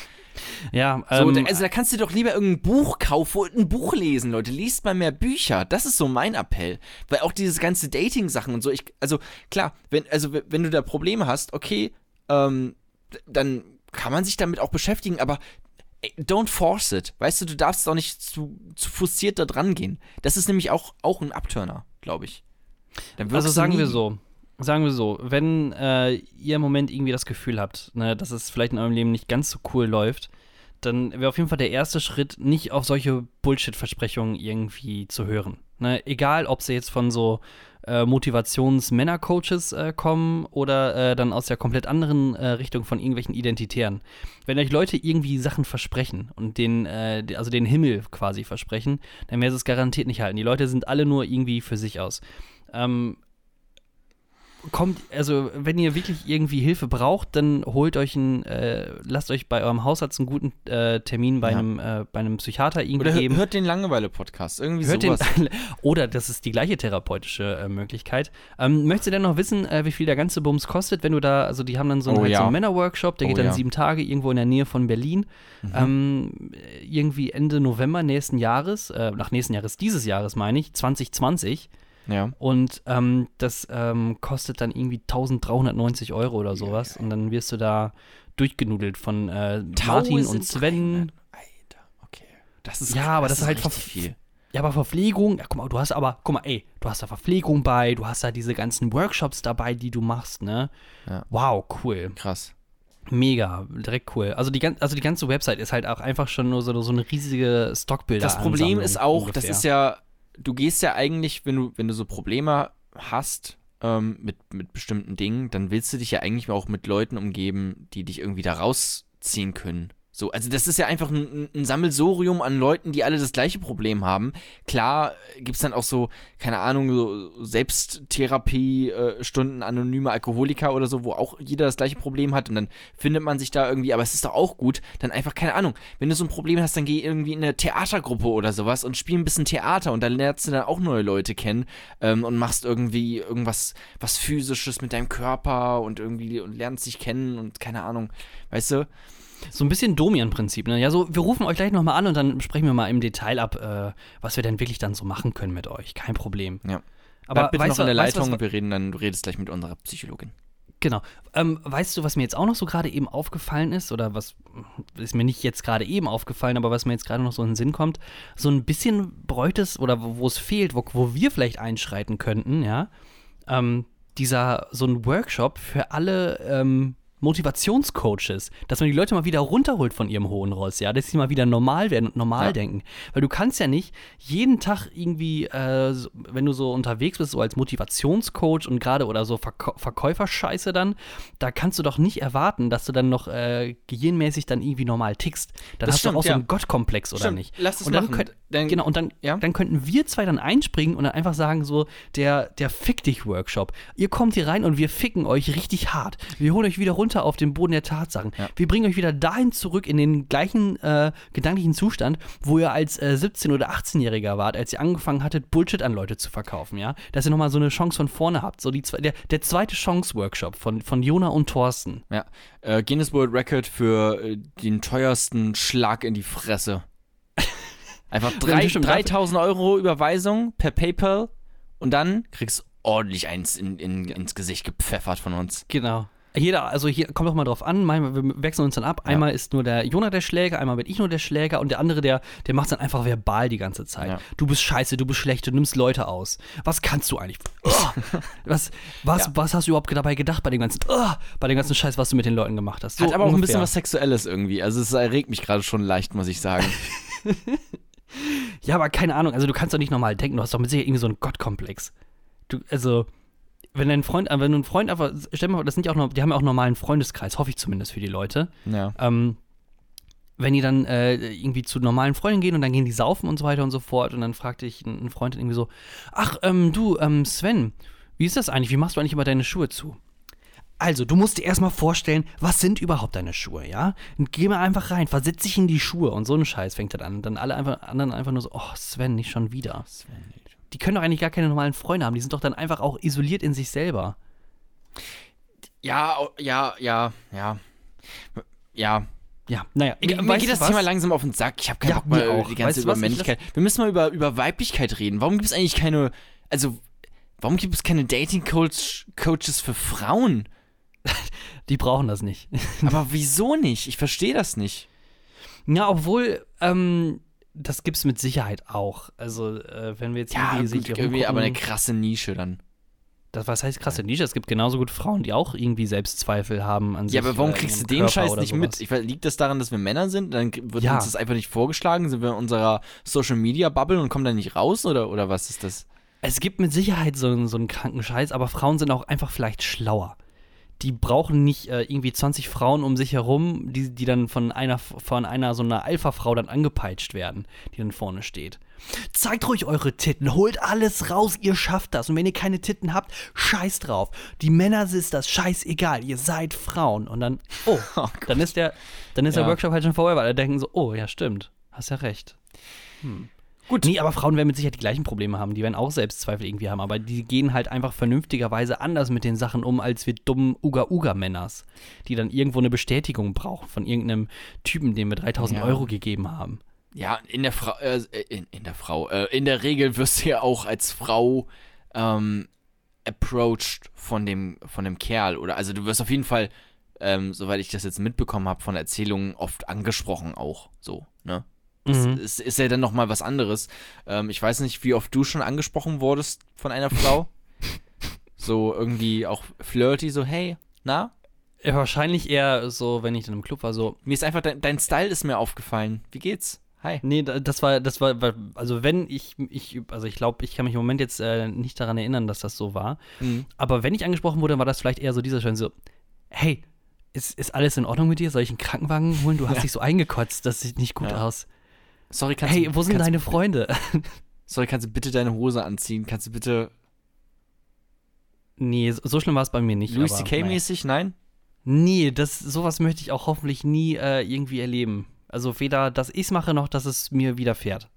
Speaker 1: Ja,
Speaker 2: So,
Speaker 1: ähm,
Speaker 2: da, also da kannst du doch lieber irgendein Buch kaufen und ein Buch lesen, Leute. Liest mal mehr Bücher. Das ist so mein Appell. Weil auch diese ganze Dating-Sachen und so, ich, also klar, wenn, also wenn du da Probleme hast, okay, ähm, dann kann man sich damit auch beschäftigen, aber don't force it. Weißt du, du darfst auch nicht zu, zu frustriert da dran gehen. Das ist nämlich auch, auch ein Abturner, glaube ich. Dann
Speaker 1: Also sagen
Speaker 2: nie-
Speaker 1: wir so, sagen wir so, wenn äh, ihr im Moment irgendwie das Gefühl habt, ne, dass es vielleicht in eurem Leben nicht ganz so cool läuft, dann wäre auf jeden Fall der erste Schritt, nicht auf solche Bullshit-Versprechungen irgendwie zu hören. Ne? Egal, ob sie jetzt von so äh, Motivations-Männer-Coaches äh, kommen oder äh, dann aus der komplett anderen äh, Richtung von irgendwelchen Identitären. Wenn euch Leute irgendwie Sachen versprechen und den, äh, also den Himmel quasi versprechen, dann werden sie es garantiert nicht halten. Die Leute sind alle nur irgendwie für sich aus. Ähm, kommt, also wenn ihr wirklich irgendwie Hilfe braucht, dann holt euch einen, äh, lasst euch bei eurem Hausarzt einen guten äh, Termin bei,
Speaker 2: Ja.
Speaker 1: einem, äh, bei einem Psychiater irgendwie
Speaker 2: Oder
Speaker 1: geben.
Speaker 2: hört den Langeweile-Podcast. Irgendwie
Speaker 1: Hört
Speaker 2: sowas.
Speaker 1: den, oder das ist die gleiche therapeutische äh, Möglichkeit. Ähm, möchtest du denn noch wissen, äh, wie viel der ganze Bums kostet, wenn du da, also die haben dann so einen,
Speaker 2: Oh
Speaker 1: halt so
Speaker 2: ja.
Speaker 1: einen Männerworkshop, der
Speaker 2: Oh
Speaker 1: geht dann
Speaker 2: ja.
Speaker 1: sieben Tage irgendwo in der Nähe von Berlin.
Speaker 2: Mhm.
Speaker 1: Ähm, irgendwie Ende November nächsten Jahres, äh, nach nächsten Jahres, dieses Jahres meine ich, 2020.
Speaker 2: ja.
Speaker 1: Und ähm, das ähm, kostet dann irgendwie 1390 Euro oder sowas. Und dann wirst du da durchgenudelt von äh, Martin und Sven.
Speaker 2: 1300. Alter, okay. Das ist
Speaker 1: Ja, aber das ist halt
Speaker 2: viel.
Speaker 1: Ja, aber Verpflegung, ja, guck mal, du hast aber, guck mal, ey, du hast da Verpflegung bei, du hast da diese ganzen Workshops dabei, die du machst, ne?
Speaker 2: Ja.
Speaker 1: Wow, cool.
Speaker 2: Krass.
Speaker 1: Mega, direkt cool. Also die, also die ganze Website ist halt auch einfach schon nur so, so eine riesige Stockbilder.
Speaker 2: Das Problem ist auch, das ist ja, du gehst ja eigentlich, wenn du, wenn du so Probleme hast ähm, mit, mit bestimmten Dingen, dann willst du dich ja eigentlich auch mit Leuten umgeben, die dich irgendwie da rausziehen können. So, also das ist ja einfach ein, ein Sammelsurium an Leuten, die alle das gleiche Problem haben. Klar gibt es dann auch so, keine Ahnung, so Selbsttherapie-Stunden, anonyme Alkoholiker oder so, wo auch jeder das gleiche Problem hat und dann findet man sich da irgendwie, aber es ist doch auch gut, dann einfach, keine Ahnung, wenn du so ein Problem hast, dann geh irgendwie in eine Theatergruppe oder sowas und spiel ein bisschen Theater und dann lernst du dann auch neue Leute kennen ähm, und machst irgendwie irgendwas was physisches mit deinem Körper und irgendwie und lernst dich kennen und keine Ahnung, weißt du?
Speaker 1: So ein bisschen Domian-Prinzip, ne? Ja, so, wir rufen euch gleich nochmal an und dann sprechen wir mal im Detail ab, äh, was wir denn wirklich dann so machen können mit euch. Kein Problem.
Speaker 2: Ja.
Speaker 1: Aber
Speaker 2: Bleib bitte
Speaker 1: weißt
Speaker 2: noch in der
Speaker 1: weißt
Speaker 2: Leitung, wir reden dann, du redest gleich mit unserer Psychologin.
Speaker 1: Genau. Ähm, weißt du, was mir jetzt auch noch so gerade eben aufgefallen ist, oder was ist mir nicht jetzt gerade eben aufgefallen, aber was mir jetzt gerade noch so in den Sinn kommt, so ein bisschen bräuchte es, oder wo wo es fehlt, wo, wo wir vielleicht einschreiten könnten, ja, ähm, dieser, so ein Workshop für alle ähm, Motivationscoaches, dass man die Leute mal wieder runterholt von ihrem hohen Ross, ja, dass sie mal wieder normal werden und normal
Speaker 2: Ja.
Speaker 1: denken. Weil du kannst ja nicht jeden Tag irgendwie, äh, so, wenn du so unterwegs bist, so als Motivationscoach und gerade oder so Verkäu Verkäuferscheiße dann, da kannst du doch nicht erwarten, dass du dann noch äh, gehirnmäßig dann irgendwie normal tickst. Dann
Speaker 2: Das
Speaker 1: hast
Speaker 2: stimmt,
Speaker 1: du auch so
Speaker 2: ja.
Speaker 1: einen Gottkomplex, oder
Speaker 2: Stimmt,
Speaker 1: nicht?
Speaker 2: lass es
Speaker 1: und dann
Speaker 2: machen.
Speaker 1: könnt-
Speaker 2: Dann-
Speaker 1: genau, und dann,
Speaker 2: ja.
Speaker 1: dann könnten wir zwei dann einspringen und dann einfach sagen so, der, der Fick dich Workshop. Ihr kommt hier rein und wir ficken euch richtig hart. Wir holen euch wieder runter auf den Boden der Tatsachen.
Speaker 2: Ja.
Speaker 1: Wir bringen euch wieder dahin zurück in den gleichen äh, gedanklichen Zustand, wo ihr als äh, 17- oder 18-Jähriger wart, als ihr angefangen hattet, Bullshit an Leute zu verkaufen, ja? Dass ihr nochmal so eine Chance von vorne habt. So die, der, der zweite Chance-Workshop von, von Jona und Thorsten.
Speaker 2: Ja. Äh, Guinness World Record für äh, den teuersten Schlag in die Fresse. Einfach drei,
Speaker 1: stimmt,
Speaker 2: 3000 Euro Überweisung per PayPal und dann kriegst du ordentlich eins in, in, ins Gesicht gepfeffert von uns.
Speaker 1: Genau. Jeder, also hier kommt doch mal drauf an, manchmal, wir wechseln uns dann ab.
Speaker 2: Ja.
Speaker 1: Einmal ist nur der Jona der Schläger, einmal bin ich nur der Schläger und der andere, der, der macht dann einfach verbal die ganze Zeit.
Speaker 2: Ja.
Speaker 1: Du bist scheiße, du bist schlecht, du nimmst Leute aus. Was kannst du eigentlich? Oh, was, was,
Speaker 2: Ja.
Speaker 1: was hast du überhaupt dabei gedacht bei dem ganzen, oh, bei dem ganzen Scheiß, was du mit den Leuten gemacht hast? So
Speaker 2: Hat aber auch ein bisschen
Speaker 1: ungefähr.
Speaker 2: was Sexuelles irgendwie. Also es erregt mich gerade schon leicht, muss ich sagen.
Speaker 1: Ja, aber keine Ahnung, also du kannst doch nicht normal denken, du hast doch mit Sicherheit irgendwie so einen Gottkomplex. Du, also, wenn dein Freund, äh, wenn du einen Freund einfach, stell dir mal, vor, das sind ja auch noch, die haben ja auch einen normalen Freundeskreis, hoffe ich zumindest für die Leute.
Speaker 2: ja.
Speaker 1: ähm, wenn die dann äh, irgendwie zu normalen Freunden gehen und dann gehen die saufen und so weiter und so fort und dann fragte ich ein ein Freund irgendwie so, ach, ähm, du, ähm, Sven, wie ist das eigentlich, wie machst du eigentlich immer deine Schuhe zu? Also, du musst dir erstmal vorstellen, was sind überhaupt deine Schuhe, ja? Und geh mal einfach rein, versetz dich in die Schuhe und so ein Scheiß fängt das an. Und dann alle einfach, anderen einfach nur so, oh, Sven, nicht schon wieder. Die können doch eigentlich gar keine normalen Freunde haben, die sind doch dann einfach auch isoliert in sich selber.
Speaker 2: Ja, ja, ja, ja. Ja.
Speaker 1: Ja, naja,
Speaker 2: Mir, mir geht das
Speaker 1: was?
Speaker 2: Thema langsam auf den Sack. Ich habe keinen
Speaker 1: Ja,
Speaker 2: Bock mehr
Speaker 1: auch.
Speaker 2: die ganze
Speaker 1: Weißt
Speaker 2: über
Speaker 1: was? Ich
Speaker 2: Männlichkeit. Wir müssen mal über, über Weiblichkeit reden. Warum gibt es eigentlich keine, also, warum gibt es keine Dating-Coaches für Frauen?
Speaker 1: Die brauchen das nicht.
Speaker 2: Aber wieso nicht? Ich verstehe das nicht.
Speaker 1: Ja, obwohl, ähm, das gibt's mit Sicherheit auch. Also, äh, wenn wir jetzt
Speaker 2: Ja,
Speaker 1: irgendwie
Speaker 2: gut,
Speaker 1: sich
Speaker 2: irgendwie aber eine krasse Nische dann.
Speaker 1: das, was heißt krasse Nische? Es gibt genauso gut Frauen, die auch irgendwie Selbstzweifel haben an sich.
Speaker 2: Ja, aber warum
Speaker 1: oder
Speaker 2: kriegst du den
Speaker 1: Körper
Speaker 2: Scheiß nicht mit? Ich, weiß, liegt das daran, dass wir Männer sind? Dann wird
Speaker 1: Ja.
Speaker 2: uns das einfach nicht vorgeschlagen? Sind wir in unserer Social-Media-Bubble und kommen da nicht raus? Oder, oder was ist das?
Speaker 1: Es gibt mit Sicherheit so, so einen kranken Scheiß, aber Frauen sind auch einfach vielleicht schlauer. Die brauchen nicht äh, irgendwie 20 Frauen um sich herum, die, die dann von einer, von einer so einer Alpha-Frau dann angepeitscht werden, die dann vorne steht. Zeigt ruhig eure Titten, holt alles raus, ihr schafft das. Und wenn ihr keine Titten habt, scheiß drauf. Die Männer ist das scheißegal, ihr seid Frauen. Und dann, oh, dann ist der, dann ist
Speaker 2: Ja.
Speaker 1: der Workshop halt schon vorbei, weil alle denken so, oh, ja, stimmt, hast ja recht.
Speaker 2: Gut.
Speaker 1: Nee, aber Frauen werden mit Sicherheit die gleichen Probleme haben. Die werden auch Selbstzweifel irgendwie haben. Aber die gehen halt einfach vernünftigerweise anders mit den Sachen um, als wir dummen Uga-Uga-Männers, die dann irgendwo eine Bestätigung brauchen von irgendeinem Typen, dem wir 3000
Speaker 2: Ja.
Speaker 1: Euro gegeben haben.
Speaker 2: Ja, in der Frau, äh, in, in der Frau, äh, in der Regel wirst du ja auch als Frau ähm, approached von dem, von dem Kerl. Oder also du wirst auf jeden Fall, ähm, soweit ich das jetzt mitbekommen habe, von Erzählungen oft angesprochen auch. So, ne?
Speaker 1: Mhm.
Speaker 2: ist, ist ja dann nochmal was anderes. Ähm, ich weiß nicht, wie oft du schon angesprochen wurdest von einer Frau. so irgendwie auch flirty, so, hey, na?
Speaker 1: Ja, wahrscheinlich eher so, wenn ich dann im Club war, so,
Speaker 2: Mir ist einfach, dein, dein Style ist mir aufgefallen. Wie geht's? Hi.
Speaker 1: nee, da- das war, das war, also wenn ich, ich also ich glaube, ich kann mich im Moment jetzt äh, nicht daran erinnern, dass das so war.
Speaker 2: Mhm.
Speaker 1: Aber wenn ich angesprochen wurde, war das vielleicht eher so dieser Schein so, hey, ist, ist alles in Ordnung mit dir? Soll ich einen Krankenwagen holen? Du hast
Speaker 2: Ja.
Speaker 1: dich so eingekotzt, das sieht nicht gut
Speaker 2: Ja.
Speaker 1: aus.
Speaker 2: Sorry, kannst
Speaker 1: hey, wo sind
Speaker 2: kannst,
Speaker 1: deine Freunde?
Speaker 2: Sorry, kannst du bitte deine Hose anziehen? Kannst du bitte
Speaker 1: nee, so, schlimm war es bei mir nicht.
Speaker 2: Louis
Speaker 1: aber,
Speaker 2: C.K. mäßig? Nein?
Speaker 1: Nee, das, sowas möchte ich auch hoffentlich nie äh, irgendwie erleben. Also weder, dass ich es mache, noch, dass es mir widerfährt.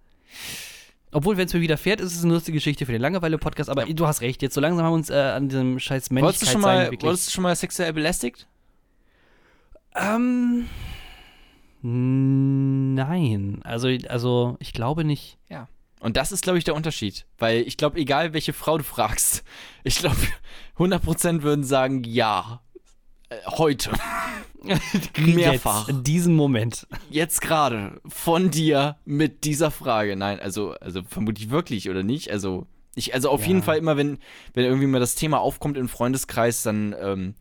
Speaker 1: Obwohl, wenn es mir widerfährt, ist es eine lustige Geschichte für den Langeweile-Podcast. Aber du hast recht, jetzt so langsam haben wir uns äh, an diesem scheiß
Speaker 2: Wurdest du, schon mal,
Speaker 1: Männlichkeit wirklich...
Speaker 2: wurdest du schon mal sexuell belästigt?
Speaker 1: Ähm. Nein. Also, also ich glaube nicht.
Speaker 2: Und das ist, glaube ich, der Unterschied. Weil ich glaube, egal welche Frau du fragst, ich glaube, 100% würden sagen, ja. Äh, heute. Mehrfach.
Speaker 1: Jetzt, in diesem Moment.
Speaker 2: Jetzt gerade. Von dir mit dieser Frage. Nein, also, also vermutlich wirklich oder nicht. Also, Ich, also auf
Speaker 1: Ja.
Speaker 2: jeden Fall immer, wenn, wenn irgendwie mal das Thema aufkommt im Freundeskreis, dann, ähm,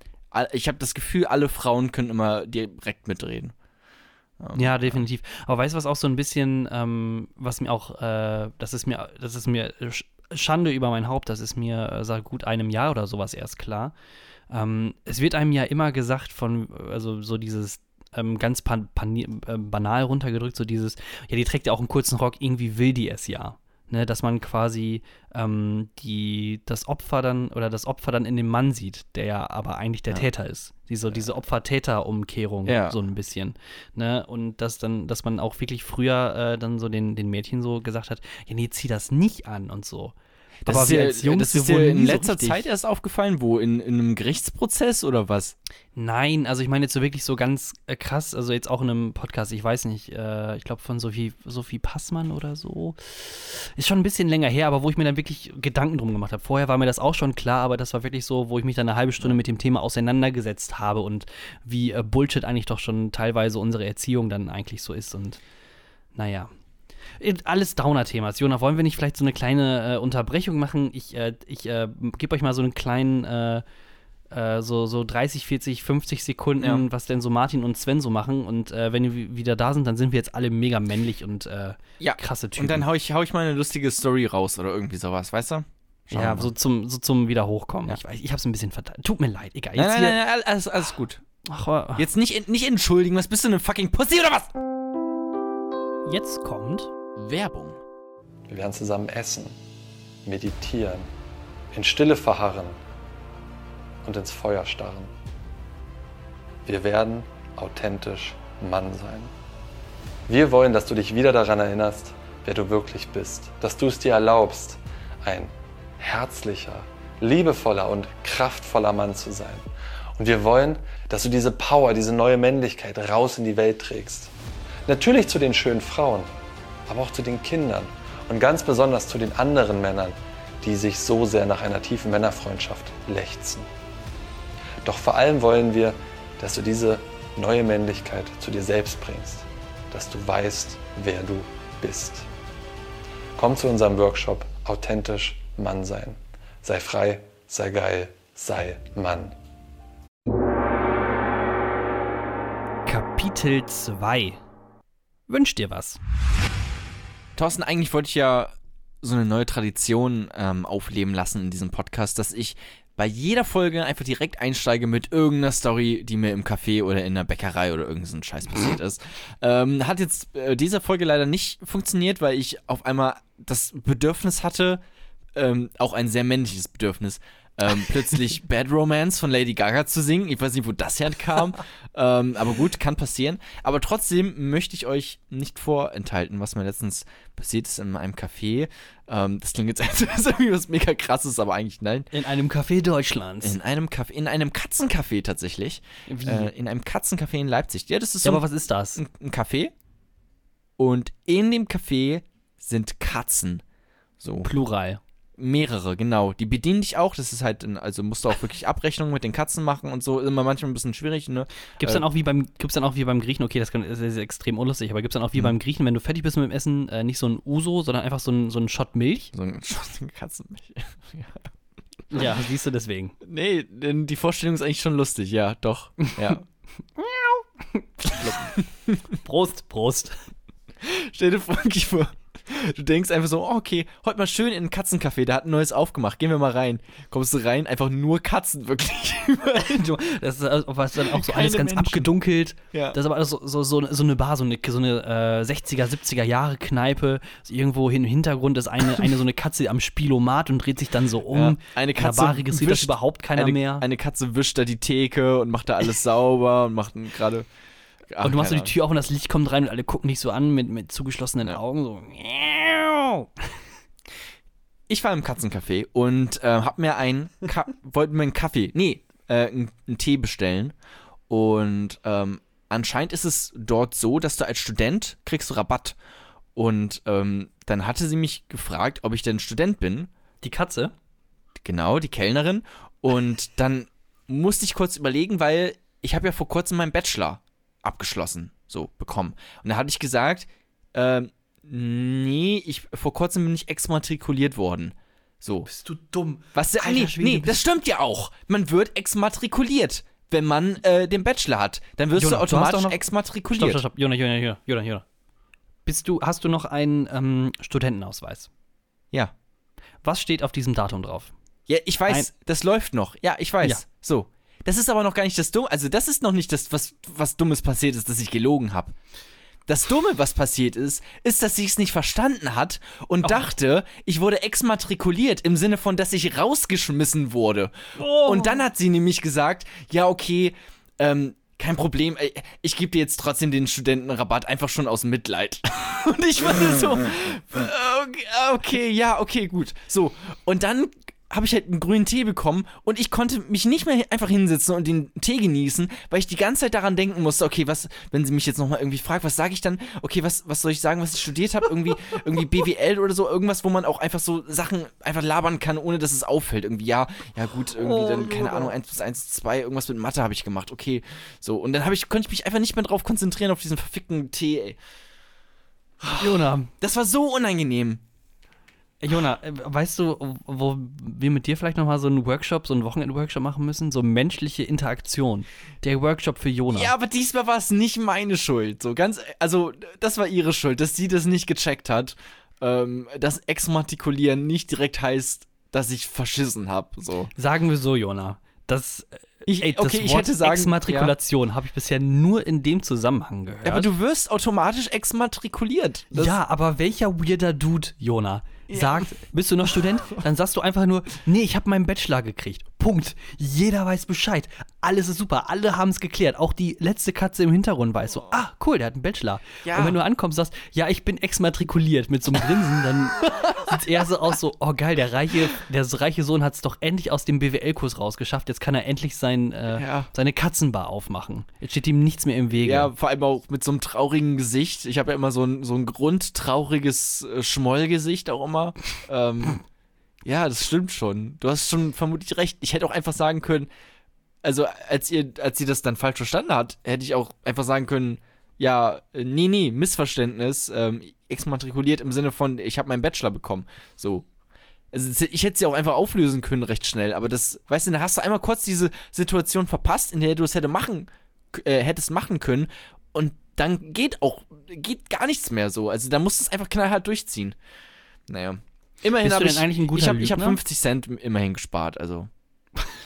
Speaker 2: ich habe das Gefühl, alle Frauen können immer direkt mitreden. Ähm,
Speaker 1: Ja, definitiv. Aber weißt du, was auch so ein bisschen, ähm, was mir auch, äh, das ist mir, das ist mir Sch- Schande über mein Haupt, das ist mir äh, seit gut einem Jahr oder sowas erst klar. Ähm, es wird einem ja immer gesagt von, also so dieses ähm, ganz pan, pani- äh, banal runtergedrückt, so dieses, ja, die trägt ja auch einen kurzen Rock, irgendwie will die es ja. Ne, dass man quasi ähm, die, das Opfer dann oder das Opfer dann in dem Mann sieht, der ja aber eigentlich der
Speaker 2: Ja.
Speaker 1: Täter ist. Diese, diese Opfer-Täter-Umkehrung,
Speaker 2: Ja.
Speaker 1: so ein bisschen. Ne? Und dass dann, dass man auch wirklich früher äh, dann so den, den Mädchen so gesagt hat, ja, nee, zieh das nicht an und so.
Speaker 2: Das
Speaker 1: aber
Speaker 2: ist
Speaker 1: wir als Jungs,
Speaker 2: das ist dir
Speaker 1: wurden
Speaker 2: in
Speaker 1: so
Speaker 2: letzter
Speaker 1: richtig-
Speaker 2: Zeit erst aufgefallen, wo? In, in einem Gerichtsprozess oder was?
Speaker 1: Nein, also ich meine jetzt so wirklich so ganz äh, krass, also jetzt auch in einem Podcast, ich weiß nicht, äh, ich glaube von Sophie, Sophie Passmann oder so. Ist schon ein bisschen länger her, aber wo ich mir dann wirklich Gedanken drum gemacht habe. Vorher war mir das auch schon klar, aber das war wirklich so, wo ich mich dann eine halbe Stunde mit dem Thema auseinandergesetzt habe und wie äh, Bullshit eigentlich doch schon teilweise unsere Erziehung dann eigentlich so ist und naja. Äh, Alles Downer-Themas. Jona, wollen wir nicht vielleicht so eine kleine äh, Unterbrechung machen? Ich, äh, ich äh, gebe euch mal so einen kleinen, äh, äh, so, so 30, 40, 50 Sekunden,
Speaker 2: Ja.
Speaker 1: was denn so Martin und Sven so machen. Und wenn wir wieder da sind, dann sind wir jetzt alle mega männlich und
Speaker 2: Ja.
Speaker 1: krasse Typen.
Speaker 2: Und dann hau ich, hau ich mal eine lustige Story raus oder irgendwie sowas, weißt du? Schauen
Speaker 1: ja, so zum, so zum Wiederhochkommen.
Speaker 2: Ja.
Speaker 1: Ich weiß, ich hab's ein bisschen verteilt. Tut mir leid, egal.
Speaker 2: Nein,
Speaker 1: Jetzt
Speaker 2: nein,
Speaker 1: hier,
Speaker 2: nein, nein, alles, alles gut.
Speaker 1: Ach,
Speaker 2: Jetzt nicht, nicht entschuldigen, was bist du, eine fucking Pussy oder was?
Speaker 1: Jetzt kommt.
Speaker 2: Werbung.
Speaker 3: Wir werden zusammen essen, meditieren, in Stille verharren und ins Feuer starren. Wir werden authentisch Mann sein. Wir wollen, dass du dich wieder daran erinnerst, wer du wirklich bist, dass du es dir erlaubst, ein herzlicher, liebevoller und kraftvoller Mann zu sein. Und wir wollen, dass du diese Power, diese neue Männlichkeit raus in die Welt trägst. Natürlich zu den schönen Frauen, aber auch zu den Kindern und ganz besonders zu den anderen Männern, die sich so sehr nach einer tiefen Männerfreundschaft lechzen. Doch vor allem wollen wir, dass du diese neue Männlichkeit zu dir selbst bringst, dass du weißt, wer du bist. Komm zu unserem Workshop Authentisch Mann sein. Sei frei, sei geil, sei Mann.
Speaker 1: Kapitel 2. Wünsch dir was.
Speaker 2: Thorsten, eigentlich wollte ich ja so eine neue Tradition ähm, aufleben lassen in diesem Podcast, dass ich bei jeder Folge einfach direkt einsteige mit irgendeiner Story, die mir im Café oder in der Bäckerei oder irgend so Scheiß passiert ist. Ähm, hat jetzt äh, dieser Folge leider nicht funktioniert, weil ich auf einmal das Bedürfnis hatte, ähm, auch ein sehr männliches Bedürfnis, ähm, plötzlich Bad Romance von Lady Gaga zu singen. Ich weiß nicht, wo das herkam, ähm, aber gut, kann passieren. Aber trotzdem möchte ich euch nicht vorenthalten, was mir letztens passiert ist in einem Café. Ähm, das klingt jetzt, als irgendwie was mega krasses, aber eigentlich nein.
Speaker 1: In einem Café Deutschlands.
Speaker 2: In einem Café, in einem Katzencafé tatsächlich.
Speaker 1: Wie?
Speaker 2: Äh, in einem Katzencafé in Leipzig. Ja, das ist so
Speaker 1: ja, aber was ist das?
Speaker 2: ein, ein Café und in dem Café sind Katzen. So
Speaker 1: Plural.
Speaker 2: Mehrere, genau. Die bedienen dich auch. Das ist halt, also musst du auch wirklich Abrechnungen mit den Katzen machen und so. Immer manchmal ein bisschen schwierig, ne?
Speaker 1: Gibt's
Speaker 2: Äh,
Speaker 1: dann auch wie beim gibt's dann auch wie beim Griechen, okay, das, ist extrem unlustig, aber gibt's dann auch wie
Speaker 2: Mhm.
Speaker 1: beim Griechen, wenn du fertig bist mit dem Essen, äh, nicht so ein Uso, sondern einfach so ein, so ein Shot Milch?
Speaker 2: So ein Katzenmilch.
Speaker 1: Ja, siehst du deswegen.
Speaker 2: Nee, denn die Vorstellung ist eigentlich schon lustig, ja, doch. Ja.
Speaker 1: Prost, Prost.
Speaker 2: Stell dir vor, du denkst einfach so, oh, okay, heute mal schön in ein Katzencafé, da hat ein neues aufgemacht, gehen wir mal rein. Kommst du rein, einfach nur Katzen, wirklich.
Speaker 1: Das ist äh, was dann auch so alles
Speaker 2: Keine
Speaker 1: ganz
Speaker 2: Menschen.
Speaker 1: abgedunkelt.
Speaker 2: Ja.
Speaker 1: Das ist aber alles so, so, so, so eine Bar, so eine, so eine äh, 60er, 70er Jahre Kneipe. So irgendwo im Hintergrund ist eine, eine so eine Katze am Spielomat und dreht sich dann so um.
Speaker 2: Ja, eine
Speaker 1: In der
Speaker 2: Katze
Speaker 1: Bar registriert das
Speaker 2: wischt-
Speaker 1: überhaupt keiner
Speaker 2: eine,
Speaker 1: mehr.
Speaker 2: Eine Katze wischt da die Theke und macht da alles sauber und macht gerade. Ach,
Speaker 1: und du machst so die Tür auf und das Licht kommt rein und alle gucken dich so an mit, mit zugeschlossenen
Speaker 2: Ja.
Speaker 1: Augen. So.
Speaker 2: Ich war im Katzencafé und äh, hab mir einen, Ka wollte mir einen Kaffee, nee, äh, einen, einen Tee bestellen. Und ähm, anscheinend ist es dort so, dass du als Student kriegst du Rabatt. Und ähm, dann hatte sie mich gefragt, ob ich denn Student bin.
Speaker 1: Die Katze?
Speaker 2: Genau, die Kellnerin. Und dann musste ich kurz überlegen, weil ich habe ja vor kurzem meinen Bachelor abgeschlossen, so bekommen. Und da hatte ich gesagt, ähm, nee, ich vor kurzem bin ich exmatrikuliert worden. So.
Speaker 1: Bist du dumm?
Speaker 2: Was,
Speaker 1: Alter
Speaker 2: nee,
Speaker 1: Schwede,
Speaker 2: nee, das stimmt ja auch. Man wird exmatrikuliert, wenn man äh, den Bachelor hat. Dann wirst
Speaker 1: Jonah,
Speaker 2: du
Speaker 1: du
Speaker 2: automatisch
Speaker 1: doch noch-
Speaker 2: exmatrikuliert.
Speaker 1: Stopp, stopp, stopp. Jona, Jona, Jona, Jona, Jona. Bist du, hast du noch einen ähm, Studentenausweis?
Speaker 2: Ja.
Speaker 1: Was steht auf diesem Datum drauf?
Speaker 2: Ja, ich weiß, das läuft noch. Ja, ich weiß.
Speaker 1: Ja.
Speaker 2: So. Das ist aber noch gar nicht das Dumme. Also, das ist noch nicht das, was, was Dummes passiert ist, dass ich gelogen habe. Das Dumme, was passiert ist, ist, dass sie es nicht verstanden hat und dachte, ich wurde exmatrikuliert im Sinne von, dass ich rausgeschmissen wurde. Und dann hat sie nämlich gesagt, ja, okay, ähm, kein Problem, äh, ich gebe dir jetzt trotzdem den Studentenrabatt, einfach schon aus Mitleid. Und ich war so, okay, okay, ja, okay, gut. So, und dann habe ich halt einen grünen Tee bekommen und ich konnte mich nicht mehr einfach hinsetzen und den Tee genießen, weil ich die ganze Zeit daran denken musste, okay, was, wenn sie mich jetzt nochmal irgendwie fragt, was sage ich dann? Okay, was, was soll ich sagen, was ich studiert habe? Irgendwie, irgendwie BWL oder so, irgendwas, wo man auch einfach so Sachen einfach labern kann, ohne dass es auffällt. Irgendwie, ja, ja gut, irgendwie dann, keine Ahnung, 1 plus 1, 2, irgendwas mit Mathe habe ich gemacht, okay. So, und dann habe ich, konnte ich mich einfach nicht mehr drauf konzentrieren, auf diesen verfickten Tee, ey.
Speaker 1: Jona,
Speaker 2: Das war so unangenehm.
Speaker 1: Jona, äh, weißt du, wo wir mit dir vielleicht nochmal so einen Workshop, so einen Wochenend-Workshop machen müssen? So menschliche Interaktion. Der Workshop für Jona.
Speaker 2: Ja, aber diesmal war es nicht meine Schuld. So ganz, also das war ihre Schuld, dass sie das nicht gecheckt hat. Ähm, dass Exmatrikulieren nicht direkt heißt, dass ich verschissen habe. So.
Speaker 1: Sagen wir so, Jona. Das, äh,
Speaker 2: Ich-
Speaker 1: ey,
Speaker 2: okay, ich hätte sagen-
Speaker 1: Exmatrikulation habe ich bisher nur in dem Zusammenhang gehört.
Speaker 2: Aber du wirst automatisch exmatrikuliert. Das-
Speaker 1: ja, aber welcher weirder Dude, Jona, sagt, bist du noch Student? Dann sagst du einfach nur, nee, ich habe meinen Bachelor gekriegt. Punkt. Jeder weiß Bescheid. Alles ist super. Alle haben es geklärt. Auch die letzte Katze im Hintergrund weiß so, ah, cool, der hat einen Bachelor.
Speaker 2: Ja.
Speaker 1: Und wenn du ankommst, sagst, ja, ich bin exmatrikuliert mit so einem Grinsen, dann sieht es eher so aus, so, oh geil, der reiche, der reiche Sohn hat es doch endlich aus dem BWL-Kurs rausgeschafft. Jetzt kann er endlich sein, äh,
Speaker 2: Ja.
Speaker 1: seine Katzenbar aufmachen. Jetzt steht ihm nichts mehr im Wege.
Speaker 2: Ja, vor allem auch mit so einem traurigen Gesicht. Ich habe ja immer so ein, so ein grundtrauriges äh, Schmollgesicht auch immer. ähm, ja, das stimmt schon. Du hast schon vermutlich recht. Ich hätte auch einfach sagen können, also als ihr, als sie das dann falsch verstanden hat, hätte ich auch einfach sagen können, ja, äh, nee, nee, Missverständnis, ähm, exmatrikuliert im Sinne von, ich habe meinen Bachelor bekommen. So. Also ich hätte sie auch einfach auflösen können recht schnell, aber das, weißt du, dann hast du einmal kurz diese Situation verpasst, in der du es hätte machen, äh, hättest machen können und dann geht auch, geht gar nichts mehr so. Also da musst du es einfach knallhart durchziehen. Naja. Immerhin
Speaker 1: Bist du
Speaker 2: habe
Speaker 1: denn
Speaker 2: ich,
Speaker 1: eigentlich ein guter
Speaker 2: ich habe ich hab
Speaker 1: Lügner?
Speaker 2: 50 Cent immerhin gespart, also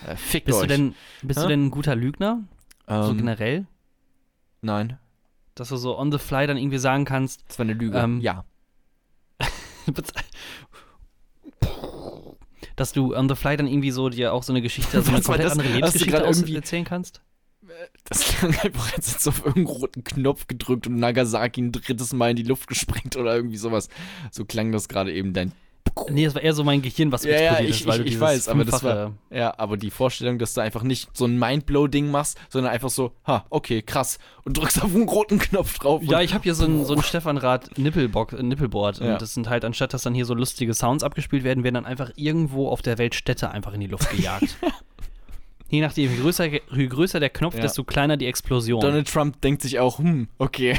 Speaker 2: äh, fickt
Speaker 1: Bist,
Speaker 2: euch.
Speaker 1: du denn, bist du
Speaker 2: Hä?
Speaker 1: denn ein guter Lügner? so
Speaker 2: ähm,
Speaker 1: generell?
Speaker 2: Nein,
Speaker 1: Dass du so on the fly dann irgendwie sagen kannst,
Speaker 2: das war eine Lüge.
Speaker 1: Ähm,
Speaker 2: ja.
Speaker 1: dass du on the fly dann irgendwie so dir auch so eine Geschichte, so eine
Speaker 2: Was
Speaker 1: komplett
Speaker 2: das?
Speaker 1: andere
Speaker 2: du
Speaker 1: Lebensgeschichte
Speaker 2: irgendwie-
Speaker 1: erzählen kannst?
Speaker 2: Das klang einfach, als hättest du auf irgendeinen roten Knopf gedrückt und Nagasaki ein drittes Mal in die Luft gesprengt oder irgendwie sowas. So klang das gerade eben dein.
Speaker 1: Nee, das war eher so mein Gehirn, was
Speaker 2: Ja, ja,
Speaker 1: explodiert
Speaker 2: ich,
Speaker 1: ist, weil
Speaker 2: ich,
Speaker 1: du
Speaker 2: ich weiß, aber das war. Ja, aber die Vorstellung, dass du einfach nicht so ein Mindblow-Ding machst, sondern einfach so, ha, okay, krass. Und drückst auf einen roten Knopf drauf.
Speaker 1: Ja, ich habe hier so ein, so ein Stefan Rath Nippelbock, äh, Nippelboard.
Speaker 2: Ja.
Speaker 1: Und das sind halt, anstatt dass dann hier so lustige Sounds abgespielt werden, werden dann einfach irgendwo auf der Welt Städte einfach in die Luft gejagt. Je nachdem, je größer, je größer der Knopf,
Speaker 2: Ja.
Speaker 1: desto kleiner die Explosion.
Speaker 2: Donald Trump denkt sich auch, hm, okay.